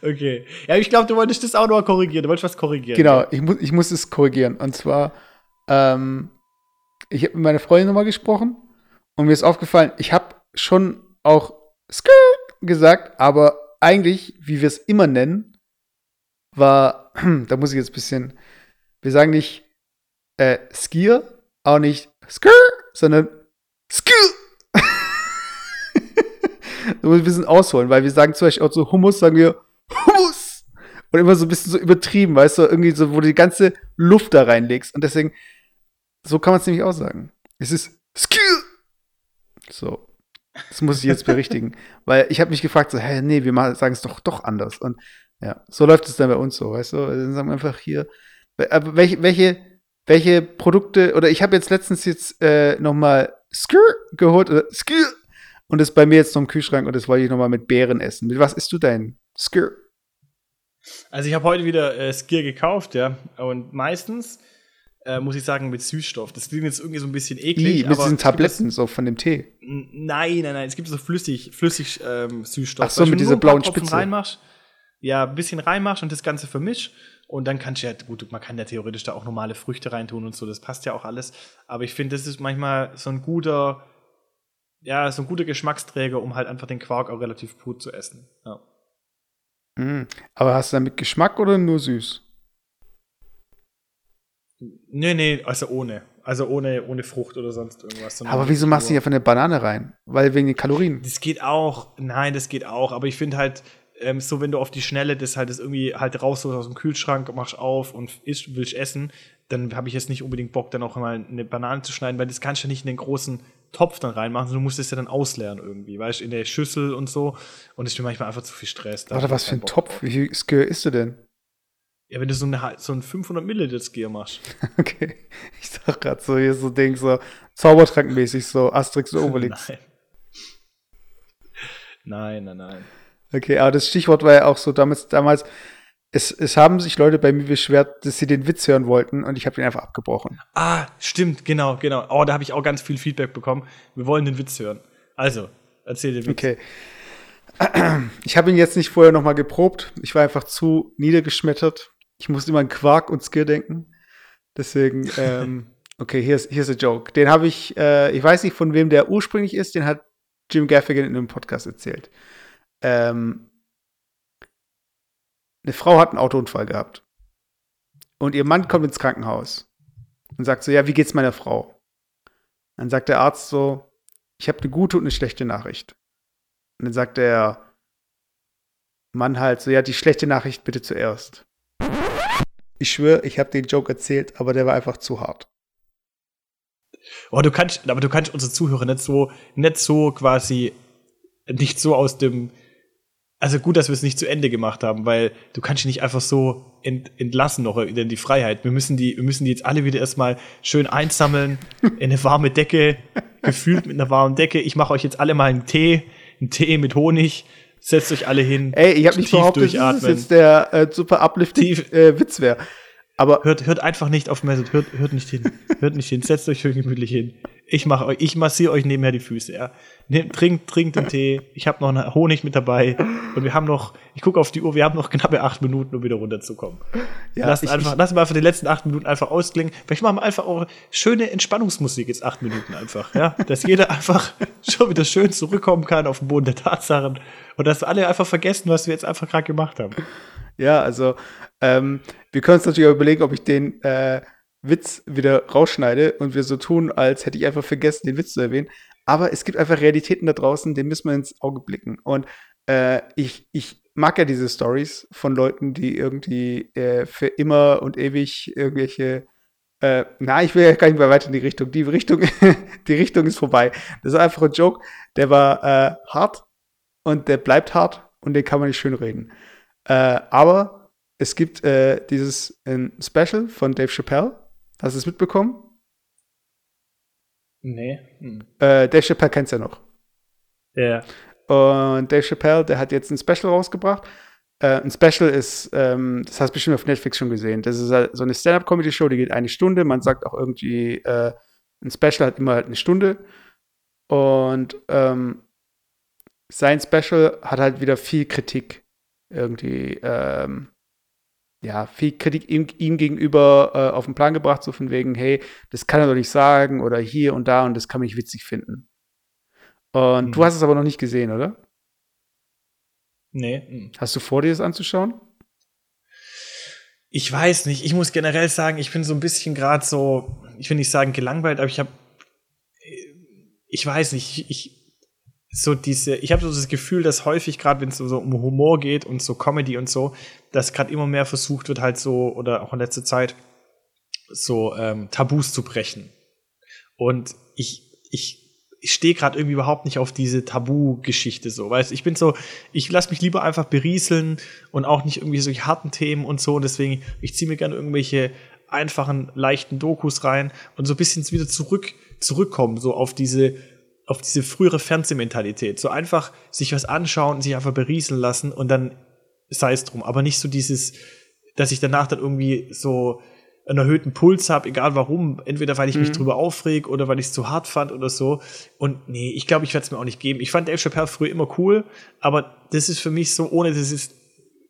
Okay. Ja, ich glaube, du wolltest das auch noch mal korrigieren. Du wolltest was korrigieren. Genau, ich, mu ich muss es korrigieren. Und zwar, ähm, ich habe mit meiner Freundin nochmal gesprochen und mir ist aufgefallen, ich habe schon auch Skirt gesagt, aber eigentlich, wie wir es immer nennen, war, da muss ich jetzt ein bisschen, wir sagen nicht äh, Skier, auch nicht Skirt, sondern Skirt. da muss ich ein bisschen ausholen, weil wir sagen zum Beispiel auch so Hummus, sagen wir Hummus. Und immer so ein bisschen so übertrieben, weißt du, irgendwie so, wo du die ganze Luft da reinlegst. Und deswegen, so kann man es nämlich auch sagen. Es ist Skill. So. Das muss ich jetzt berichtigen. Weil ich habe mich gefragt, so, hä, nee, wir sagen es doch doch anders. Und ja, so läuft es dann bei uns so, weißt du? Dann sagen wir einfach hier, welche, welche, welche Produkte, oder ich habe jetzt letztens jetzt äh, nochmal Skir geholt, oder Skir, und das ist bei mir jetzt noch im Kühlschrank und das wollte ich nochmal mit Beeren essen. Mit was isst du dein Skir? Also ich habe heute wieder äh, Skier gekauft, ja. Und meistens äh, muss ich sagen mit Süßstoff. Das klingt jetzt irgendwie so ein bisschen eklig. I, mit diesen Tabletten, so von dem Tee. Nein, nein, nein. Es gibt so flüssig, flüssig ähm, Süßstoff. Ach so, mit wenn du dieser blauen Spitze. Reinmachst, ja, ein bisschen reinmachst und das Ganze vermischst. Und dann kannst du ja, gut, man kann ja theoretisch da auch normale Früchte reintun und so, das passt ja auch alles. Aber ich finde, das ist manchmal so ein guter, ja, so ein guter Geschmacksträger, um halt einfach den Quark auch relativ pur zu essen. Ja. Mm. Aber hast du damit Geschmack oder nur süß? Nee, nee, also ohne. Also ohne, ohne Frucht oder sonst irgendwas. Aber wieso machst du hier von der Banane rein? Weil wegen den Kalorien. Das geht auch. Nein, das geht auch. Aber ich finde halt, ähm, so wenn du auf die Schnelle das halt das irgendwie halt raus aus dem Kühlschrank, machst auf und isst, willst essen, dann habe ich jetzt nicht unbedingt Bock, dann auch mal eine Banane zu schneiden, weil das kannst du nicht in den großen Topf dann reinmachen, sondern du musst es ja dann ausleeren irgendwie, weißt du, in der Schüssel und so. Und das ist mir manchmal einfach zu viel Stress. Da Warte, was für ein Bock Topf? drauf. Wie viel Skir isst du denn? Ja, wenn du so, eine, so ein 500 Milliliter Skier machst. Okay. Ich sag grad so, hier so Ding, so Zaubertrankmäßig, so Asterix und Obelix. Nein. Nein, nein, nein. Okay, aber das Stichwort war ja auch so damals, damals es, es haben sich Leute bei mir beschwert, dass sie den Witz hören wollten und ich habe den einfach abgebrochen. Ah, stimmt, genau, genau. Oh, da habe ich auch ganz viel Feedback bekommen. Wir wollen den Witz hören. Also, erzähl den Witz. Okay. Ich habe ihn jetzt nicht vorher noch mal geprobt. Ich war einfach zu niedergeschmettert. Ich musste immer an Quark und Skir denken. Deswegen, ähm, okay, hier ist, hier ist der Joke. Den habe ich, äh, ich weiß nicht, von wem der ursprünglich ist, den hat Jim Gaffigan in einem Podcast erzählt. Ähm, eine Frau hat einen Autounfall gehabt. Und ihr Mann kommt ins Krankenhaus und sagt so, ja, wie geht's meiner Frau? Dann sagt der Arzt so, ich habe eine gute und eine schlechte Nachricht. Und dann sagt der Mann halt so, ja, die schlechte Nachricht bitte zuerst. Ich schwöre, ich habe den Joke erzählt, aber der war einfach zu hart. Oh, du kannst, aber du kannst unsere Zuhörer nicht so, nicht so quasi, nicht so aus dem, also gut, dass wir es nicht zu Ende gemacht haben, weil du kannst dich nicht einfach so ent, entlassen noch in die Freiheit. Wir müssen die, wir müssen die jetzt alle wieder erstmal schön einsammeln in eine warme Decke, gefühlt mit einer warmen Decke. Ich mache euch jetzt alle mal einen Tee, einen Tee mit Honig. Setzt euch alle hin. Ey, ich habe nicht behauptet, dass das jetzt der äh, super uplifting äh, Witz wäre. Aber hört, hört einfach nicht auf Mesut, hört, hört nicht hin. Hört nicht hin, setzt euch schön gemütlich hin. Ich mache euch, ich massiere euch nebenher die Füße, ja. Nehmt, trinkt, trinkt den Tee. Ich habe noch einen Honig mit dabei. Und wir haben noch, ich gucke auf die Uhr, wir haben noch knappe acht Minuten, um wieder runterzukommen. Ja, lasst, ich- einfach, ich- lassen wir einfach die letzten acht Minuten einfach ausklingen. Vielleicht machen wir einfach auch schöne Entspannungsmusik jetzt acht Minuten einfach, ja. Dass jeder einfach schon wieder schön zurückkommen kann auf den Boden der Tatsachen. Und dass wir alle einfach vergessen, was wir jetzt einfach gerade gemacht haben. Ja, also ähm, wir können uns natürlich auch überlegen, ob ich den äh, Witz wieder rausschneide und wir so tun, als hätte ich einfach vergessen, den Witz zu erwähnen. Aber es gibt einfach Realitäten da draußen, denen müssen wir ins Auge blicken. Und äh, ich, ich mag ja diese Stories von Leuten, die irgendwie äh, für immer und ewig irgendwelche äh, na, ich will ja gar nicht mehr weiter in die Richtung. Die Richtung, die Richtung ist vorbei. Das ist einfach ein Joke, der war äh, hart und der bleibt hart und den kann man nicht schön reden. Äh, aber es gibt äh, dieses Special von Dave Chappelle. Hast du es mitbekommen? Nee. Hm. Äh, Dave Chappelle kennst du ja noch. Ja. Und Dave Chappelle, der hat jetzt ein Special rausgebracht. Äh, ein Special ist, ähm, das hast du bestimmt auf Netflix schon gesehen. Das ist halt so eine Stand-Up-Comedy-Show, die geht eine Stunde. Man sagt auch irgendwie, äh, ein Special hat immer halt eine Stunde. Und ähm, sein Special hat halt wieder viel Kritik irgendwie, ähm, ja, viel Kritik ihm, ihm gegenüber äh, auf den Plan gebracht, so von wegen, hey, das kann er doch nicht sagen oder hier und da und das kann man nicht witzig finden. Und du hast es aber noch nicht gesehen, oder? Nee. Hm. Hast du vor, dir das anzuschauen? Ich weiß nicht. Ich muss generell sagen, ich bin so ein bisschen gerade so, ich will nicht sagen gelangweilt, aber ich habe, ich weiß nicht, ich, ich so diese, ich habe so das Gefühl, dass häufig gerade, wenn es so, um Humor geht und so Comedy und so, dass gerade immer mehr versucht wird, halt so oder auch in letzter Zeit so ähm, Tabus zu brechen. Und ich, ich ich stehe gerade irgendwie überhaupt nicht auf diese Tabu-Geschichte so, weißt ich bin so, ich lasse mich lieber einfach berieseln und auch nicht irgendwie solche harten Themen und so und deswegen, ich ziehe mir gerne irgendwelche einfachen, leichten Dokus rein und so ein bisschen wieder zurück, zurückkommen, so auf diese, auf diese frühere Fernsehmentalität. So einfach sich was anschauen, sich einfach berieseln lassen und dann sei es drum, aber nicht so dieses, dass ich danach dann irgendwie so einen erhöhten Puls habe, egal warum, entweder weil ich mich Mhm. drüber aufreg oder weil ich es zu hart fand oder so. Und nee, ich glaube, ich werde es mir auch nicht geben. Ich fand Dave Chappelle früher immer cool, aber das ist für mich so, ohne das ist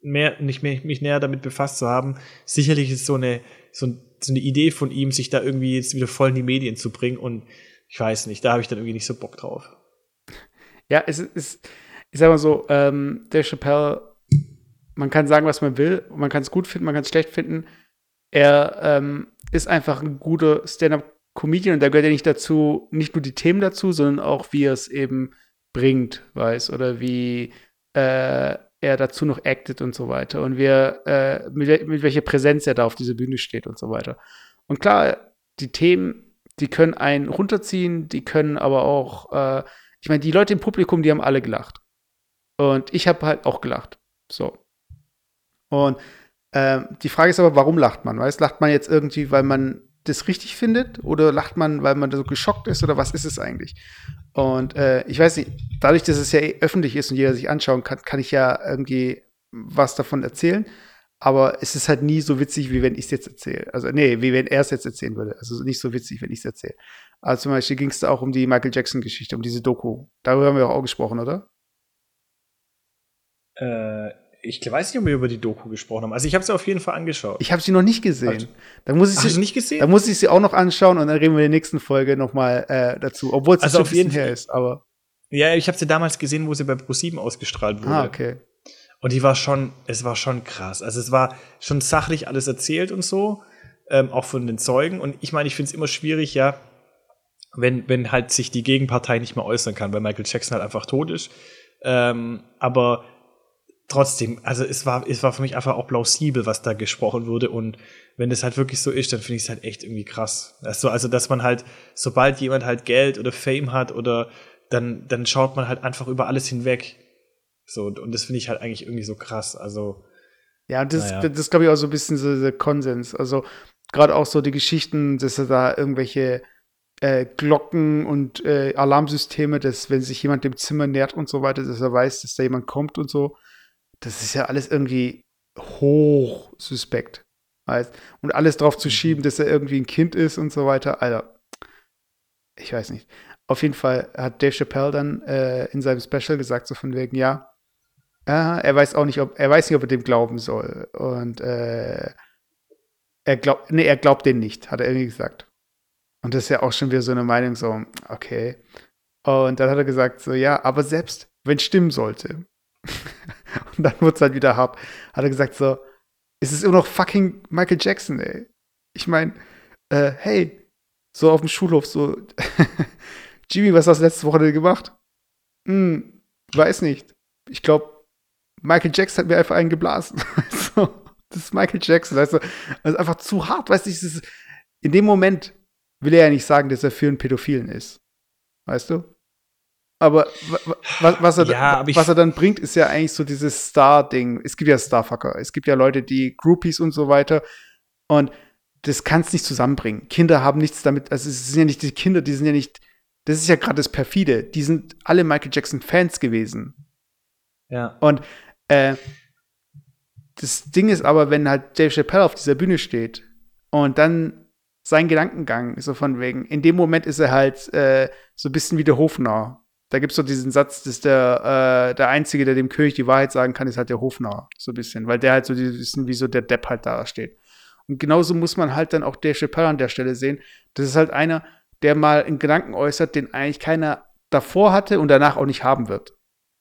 mehr, nicht mehr, mich näher damit befasst zu haben, sicherlich ist so eine, so, so eine Idee von ihm, sich da irgendwie jetzt wieder voll in die Medien zu bringen und ich weiß nicht, da habe ich dann irgendwie nicht so Bock drauf. Ja, es ist, ich sag mal so, ähm, Dave Chappelle, man kann sagen, was man will, man kann es gut finden, man kann es schlecht finden. Er ähm, ist einfach ein guter Stand-up-Comedian und da gehört ja nicht dazu, nicht nur die Themen dazu, sondern auch, wie er es eben bringt, weiß, oder wie äh, er dazu noch actet und so weiter und wie er, äh, mit, mit welcher Präsenz er da auf dieser Bühne steht und so weiter. Und klar, die Themen, die können einen runterziehen, die können aber auch, äh, ich meine, die Leute im Publikum, die haben alle gelacht. Und ich habe halt auch gelacht. So. Und ähm, die Frage ist aber, warum lacht man? Weißt, lacht man jetzt irgendwie, weil man das richtig findet? Oder lacht man, weil man so geschockt ist? Oder was ist es eigentlich? Und äh, ich weiß nicht, dadurch, dass es ja eh öffentlich ist und jeder sich anschauen kann, kann ich ja irgendwie was davon erzählen. Aber es ist halt nie so witzig, wie wenn ich es jetzt erzähle. Also, nee, wie wenn er es jetzt erzählen würde. Also nicht so witzig, wenn ich es erzähle. Also zum Beispiel ging es da auch um die Michael Jackson-Geschichte, um diese Doku. Darüber haben wir auch gesprochen, oder? Äh, ich weiß nicht, ob wir über die Doku gesprochen haben. Also ich habe sie auf jeden Fall angeschaut. Ich habe sie noch nicht gesehen. Da muss ich sie, nicht gesehen? Da muss ich sie auch noch anschauen und dann reden wir in der nächsten Folge noch mal äh, dazu. Obwohl es Also auf jeden her Fall- ist, aber Ja, ich habe sie damals gesehen, wo sie bei Pro7 ausgestrahlt wurde. ah, okay. Und die war schon, es war schon krass. Also es war schon sachlich alles erzählt und so, ähm, auch von den Zeugen. Und ich meine, ich finde es immer schwierig, ja, wenn, wenn halt sich die Gegenpartei nicht mehr äußern kann, weil Michael Jackson halt einfach tot ist. Ähm, aber trotzdem, also es war, es war für mich einfach auch plausibel, was da gesprochen wurde. Und wenn das halt wirklich so ist, dann finde ich es halt echt irgendwie krass. Also, also, dass man halt, sobald jemand halt Geld oder Fame hat oder dann, dann schaut man halt einfach über alles hinweg. So, und das finde ich halt eigentlich irgendwie so krass. Also. Ja, und das, naja. das glaube ich, auch so ein bisschen so der Konsens. Also, gerade auch so die Geschichten, dass er da irgendwelche äh, Glocken und äh, Alarmsysteme, dass wenn sich jemand dem Zimmer nähert und so weiter, dass er weiß, dass da jemand kommt und so. Das ist ja alles irgendwie hoch suspekt. Weißt? Und alles drauf zu schieben, dass er irgendwie ein Kind ist und so weiter. Alter, ich weiß nicht. Auf jeden Fall hat Dave Chappelle dann äh, in seinem Special gesagt, so von wegen, ja, äh, er weiß auch nicht, ob er weiß nicht, ob er dem glauben soll. Und äh, er glaubt, nee, er glaubt den nicht, hat er irgendwie gesagt. Und das ist ja auch schon wieder so eine Meinung, so, okay. Und dann hat er gesagt, so, ja, aber selbst wenn es stimmen sollte, und dann wurde es halt wieder hart, hat er gesagt, so, es ist immer noch fucking Michael Jackson, ey. Ich meine, äh, hey, so auf dem Schulhof, so, Jimmy, was hast du letzte Woche denn gemacht? Hm, weiß nicht. Ich glaube, Michael Jackson hat mir einfach einen geblasen. so, das ist Michael Jackson, weißt du, das ist einfach zu hart, weißt du, es ist, in dem Moment will er ja nicht sagen, dass er für einen Pädophilen ist. Weißt du? Aber was, was, er, Ja, was er dann bringt, ist ja eigentlich so dieses Star-Ding. Es gibt ja Starfucker. Es gibt ja Leute, die Groupies und so weiter. Und das kannst nicht zusammenbringen. Kinder haben nichts damit, also es sind ja nicht die Kinder, die sind ja nicht, das ist ja gerade das perfide. Die sind alle Michael Jackson Fans gewesen. Ja. Und äh, das Ding ist aber, wenn halt Dave Chappelle auf dieser Bühne steht und dann sein Gedankengang, so von wegen, in dem Moment ist er halt äh, so ein bisschen wie der Hofnarr. Da gibt es so diesen Satz, dass der, äh, der Einzige, der dem König die Wahrheit sagen kann, ist halt der Hofnarr, so ein bisschen, weil der halt so ein bisschen wie so der Depp halt da steht. Und genauso muss man halt dann auch Dave Chappelle an der Stelle sehen. Das ist halt einer, der mal einen Gedanken äußert, den eigentlich keiner davor hatte und danach auch nicht haben wird.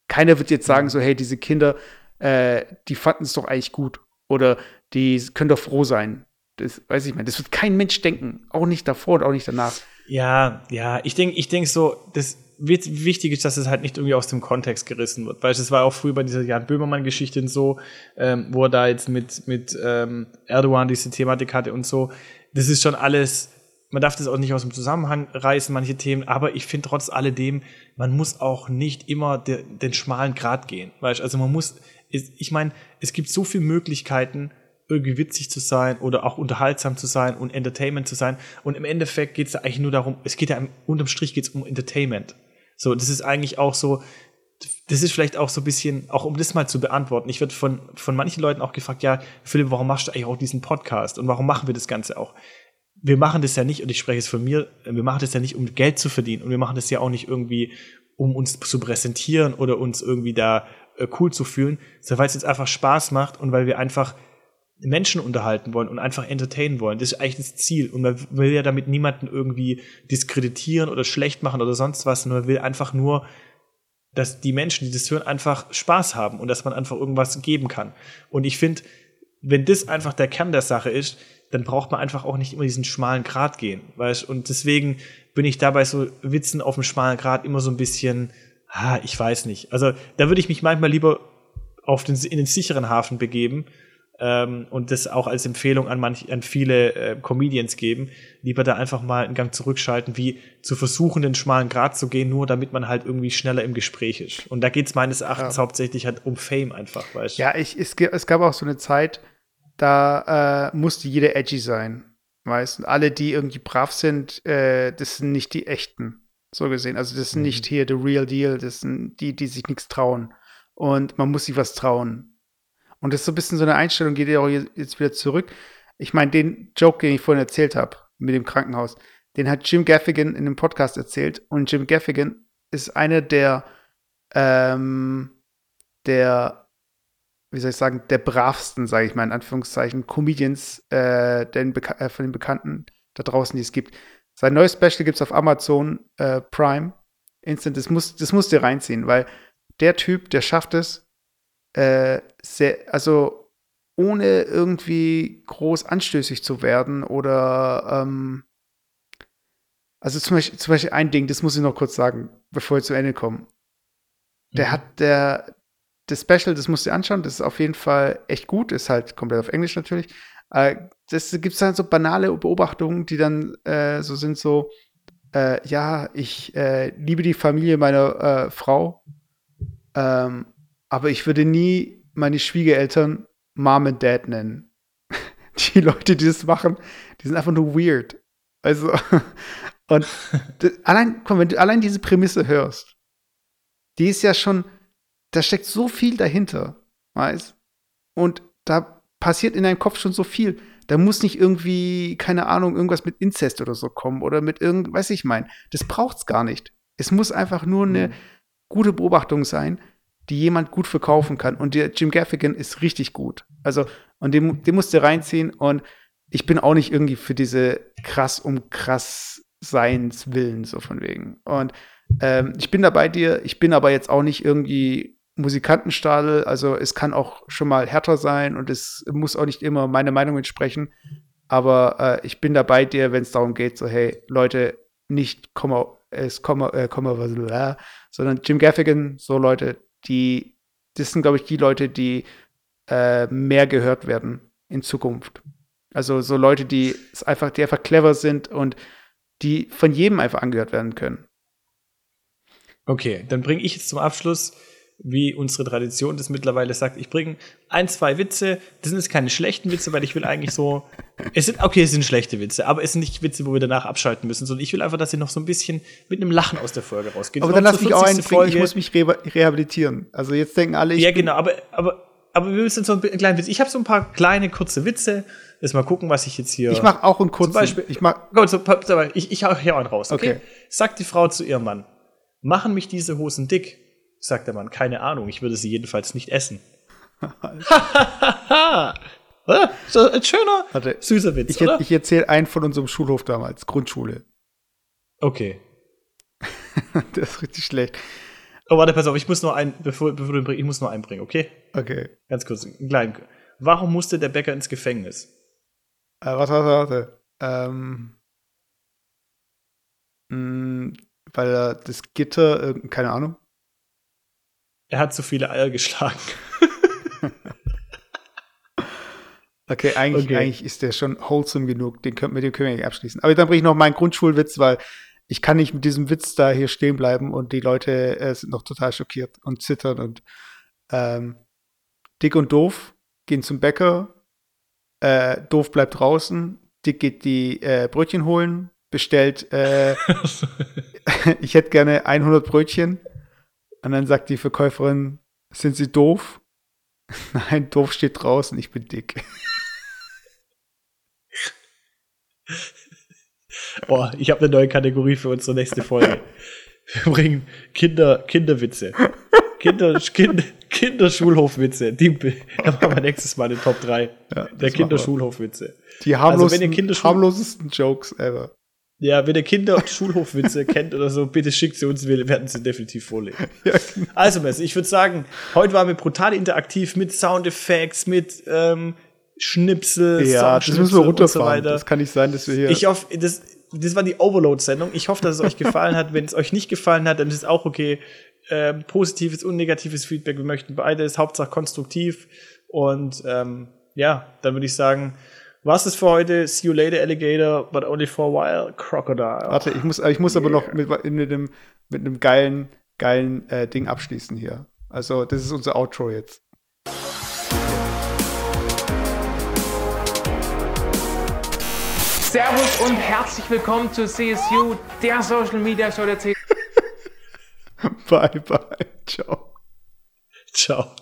Keiner wird jetzt sagen, so, hey, diese Kinder, äh, die fanden es doch eigentlich gut. Oder die können doch froh sein. Das weiß ich mal. Das wird kein Mensch denken. Auch nicht davor und auch nicht danach. Ja, ja, ich denke ich denk so, das wichtig ist, dass es halt nicht irgendwie aus dem Kontext gerissen wird. Weil es war auch früher bei dieser Jan Böhmermann-Geschichte so, ähm, wo er da jetzt mit, mit ähm, Erdogan diese Thematik hatte und so. Das ist schon alles, man darf das auch nicht aus dem Zusammenhang reißen, manche Themen, aber ich finde trotz alledem, man muss auch nicht immer de, den schmalen Grat gehen. Weißt? Also man muss, ich meine, es gibt so viele Möglichkeiten, irgendwie witzig zu sein oder auch unterhaltsam zu sein und Entertainment zu sein. Und im Endeffekt geht es eigentlich nur darum, es geht ja unterm Strich geht es um Entertainment. So, das ist eigentlich auch so, das ist vielleicht auch so ein bisschen, auch um das mal zu beantworten. Ich werde von, von manchen Leuten auch gefragt, ja, Philipp, warum machst du eigentlich auch diesen Podcast und warum machen wir das Ganze auch? Wir machen das ja nicht, und ich spreche es von mir, wir machen das ja nicht, um Geld zu verdienen und wir machen das ja auch nicht irgendwie, um uns zu präsentieren oder uns irgendwie da äh, cool zu fühlen, sondern weil es jetzt einfach Spaß macht und weil wir einfach Menschen unterhalten wollen und einfach entertainen wollen. Das ist eigentlich das Ziel. Und man will ja damit niemanden irgendwie diskreditieren oder schlecht machen oder sonst was, sondern man will einfach nur, dass die Menschen, die das hören, einfach Spaß haben und dass man einfach irgendwas geben kann. Und ich finde, wenn das einfach der Kern der Sache ist, dann braucht man einfach auch nicht immer diesen schmalen Grat gehen. Weißt? Und deswegen bin ich dabei so Witzen auf dem schmalen Grat immer so ein bisschen, ah, ich weiß nicht. Also da würde ich mich manchmal lieber auf den, in den sicheren Hafen begeben ähm, und das auch als Empfehlung an, manch, an viele äh, Comedians geben, lieber da einfach mal einen Gang zurückschalten, wie zu versuchen, den schmalen Grat zu gehen, nur damit man halt irgendwie schneller im Gespräch ist. Und da geht es meines Erachtens Ja. hauptsächlich halt um Fame einfach, weißt du? Ja, ich, es, es gab auch so eine Zeit, da äh, musste jeder edgy sein. Weißt Und alle, die irgendwie brav sind, äh, das sind nicht die echten, so gesehen. Also, das sind nicht hier the real deal, das sind die, die sich nichts trauen. Und man muss sich was trauen. Und das ist so ein bisschen so eine Einstellung, geht ja auch je- jetzt wieder zurück. Ich meine, den Joke, den ich vorhin erzählt habe, mit dem Krankenhaus, den hat Jim Gaffigan in einem Podcast erzählt. Und Jim Gaffigan ist einer der, ähm, der, wie soll ich sagen, der bravsten, sage ich mal in Anführungszeichen, Comedians äh, den äh, von den Bekannten da draußen, die es gibt. Sein neues Special gibt es auf Amazon äh, Prime. Instant, das muss, das musst du reinziehen, weil der Typ, der schafft es, äh, sehr, also ohne irgendwie groß anstößig zu werden oder ähm, also zum Beispiel, zum Beispiel ein Ding, das muss ich noch kurz sagen, bevor wir zu Ende kommen. der Mhm. hat der das Special, das musst du dir anschauen, das ist auf jeden Fall echt gut, ist halt komplett auf Englisch natürlich. Äh, das gibt dann so banale Beobachtungen, die dann äh, so sind so, äh, ja, ich äh, liebe die Familie meiner äh, Frau, ähm, aber ich würde nie meine Schwiegereltern Mom and Dad nennen. Die Leute, die das machen, die sind einfach nur weird. Also, und d- allein, komm, wenn du allein diese Prämisse hörst, die ist ja schon, da steckt so viel dahinter, weißt? Und da passiert in deinem Kopf schon so viel. Da muss nicht irgendwie, keine Ahnung, irgendwas mit Inzest oder so kommen oder mit irgend, weiß ich mein. Das braucht's gar nicht. Es muss einfach nur eine gute Beobachtung sein, die jemand gut verkaufen kann. Und der Jim Gaffigan ist richtig gut. Also, und den, den musst du reinziehen. Und ich bin auch nicht irgendwie für diese krass um krass Seins willen, so von wegen. Und ähm, ich bin da bei dir. Ich bin aber jetzt auch nicht irgendwie Musikantenstadel. Also, es kann auch schon mal härter sein und es muss auch nicht immer meine Meinung entsprechen. Aber äh, ich bin da bei dir, wenn es darum geht, so, hey, Leute, nicht Komma, es Komma, äh, Komma, was, bla, sondern Jim Gaffigan, so Leute, die, das sind, glaube ich, die Leute, die äh, mehr gehört werden in Zukunft. Also so Leute, die einfach, die einfach clever sind und die von jedem einfach angehört werden können. Okay, dann bringe ich jetzt zum Abschluss, wie unsere Tradition das mittlerweile sagt, ich bringe ein, zwei Witze. Das sind jetzt keine schlechten Witze, weil ich will eigentlich so. Es sind, okay, es sind schlechte Witze, aber es sind nicht Witze, wo wir danach abschalten müssen, sondern ich will einfach, dass ihr noch so ein bisschen mit einem Lachen aus der Folge rausgeht. Aber dann lass mich auch 40. einen bringen, ich muss mich re rehabilitieren. Also jetzt denken alle, ich Ja, genau, aber, aber, aber wir müssen so einen kleinen Witz. Ich habe so ein paar kleine, kurze Witze. Jetzt mal gucken, was ich jetzt hier. Ich mach auch einen kurzen. Zum Beispiel, ich mach, Gut, so, ich, ich hau hier einen raus. Okay? Okay. Sagt die Frau zu ihrem Mann: Machen mich diese Hosen dick? Sagt der Mann: Keine Ahnung, ich würde sie jedenfalls nicht essen. Ein schöner, warte, süßer Witz, ich, oder? ich erzähle einen von unserem Schulhof damals, Grundschule. okay. das ist richtig schlecht. Oh, warte, pass auf, ich muss noch einen, bevor, bevor du ihn bringst, ich muss noch einen bringen, okay? Okay. Ganz kurz, einen kleinen. Warum musste der Bäcker ins Gefängnis? Äh, warte, warte, warte. Ähm, mh, weil er das Gitter, äh, keine Ahnung. Er hat zu viele Eier geschlagen. Okay, eigentlich, Okay. eigentlich ist der schon wholesome genug. Den können, mit dem können wir nicht abschließen. Aber dann bringe ich noch meinen Grundschulwitz, weil ich kann nicht mit diesem Witz da hier stehen bleiben und die Leute äh, sind noch total schockiert und zittern und ähm, Dick und Doof gehen zum Bäcker. Äh, Doof bleibt draußen. Dick geht die äh, Brötchen holen, bestellt, äh, ich hätte gerne 100 Brötchen. Und dann sagt die Verkäuferin, sind Sie doof? Nein, doof steht draußen, ich bin dick. Boah, ich habe eine neue Kategorie für unsere nächste Folge. Wir bringen Kinder, Kinderwitze. Kinder, kind, Kinderschulhofwitze. Die da machen wir nächstes Mal eine Top 3 Ja, der. Kinderschulhofwitze. Die Also, ihr Kinderschul- harmlosesten Jokes ever. Ja, wenn ihr Kinderschulhofwitze kennt oder so, bitte schickt sie uns, wir werden sie definitiv vorlegen. Ja, genau. Also, Messi, ich würde sagen, heute waren wir brutal interaktiv mit Soundeffects, mit ähm, Schnipsel, Ja, das müssen wir und so runterfahren. weiter. das kann nicht sein, dass wir hier. Ich hoffe, das, das war die Overload-Sendung. Ich hoffe, dass es euch gefallen hat. Wenn es euch nicht gefallen hat, dann ist es auch okay. Ähm, positives und negatives Feedback. Wir möchten beides, Hauptsache konstruktiv. Und ähm, ja, dann würde ich sagen, was ist für heute? See you later, Alligator, but only for a while, Crocodile. Warte, ich muss, ich muss aber noch mit, mit einem, mit einem geilen, geilen äh, Ding abschließen hier. Also, das ist unser Outro jetzt. Servus und herzlich willkommen zu CSU, der Social Media Show der CSU. Bye, bye. Ciao. Ciao.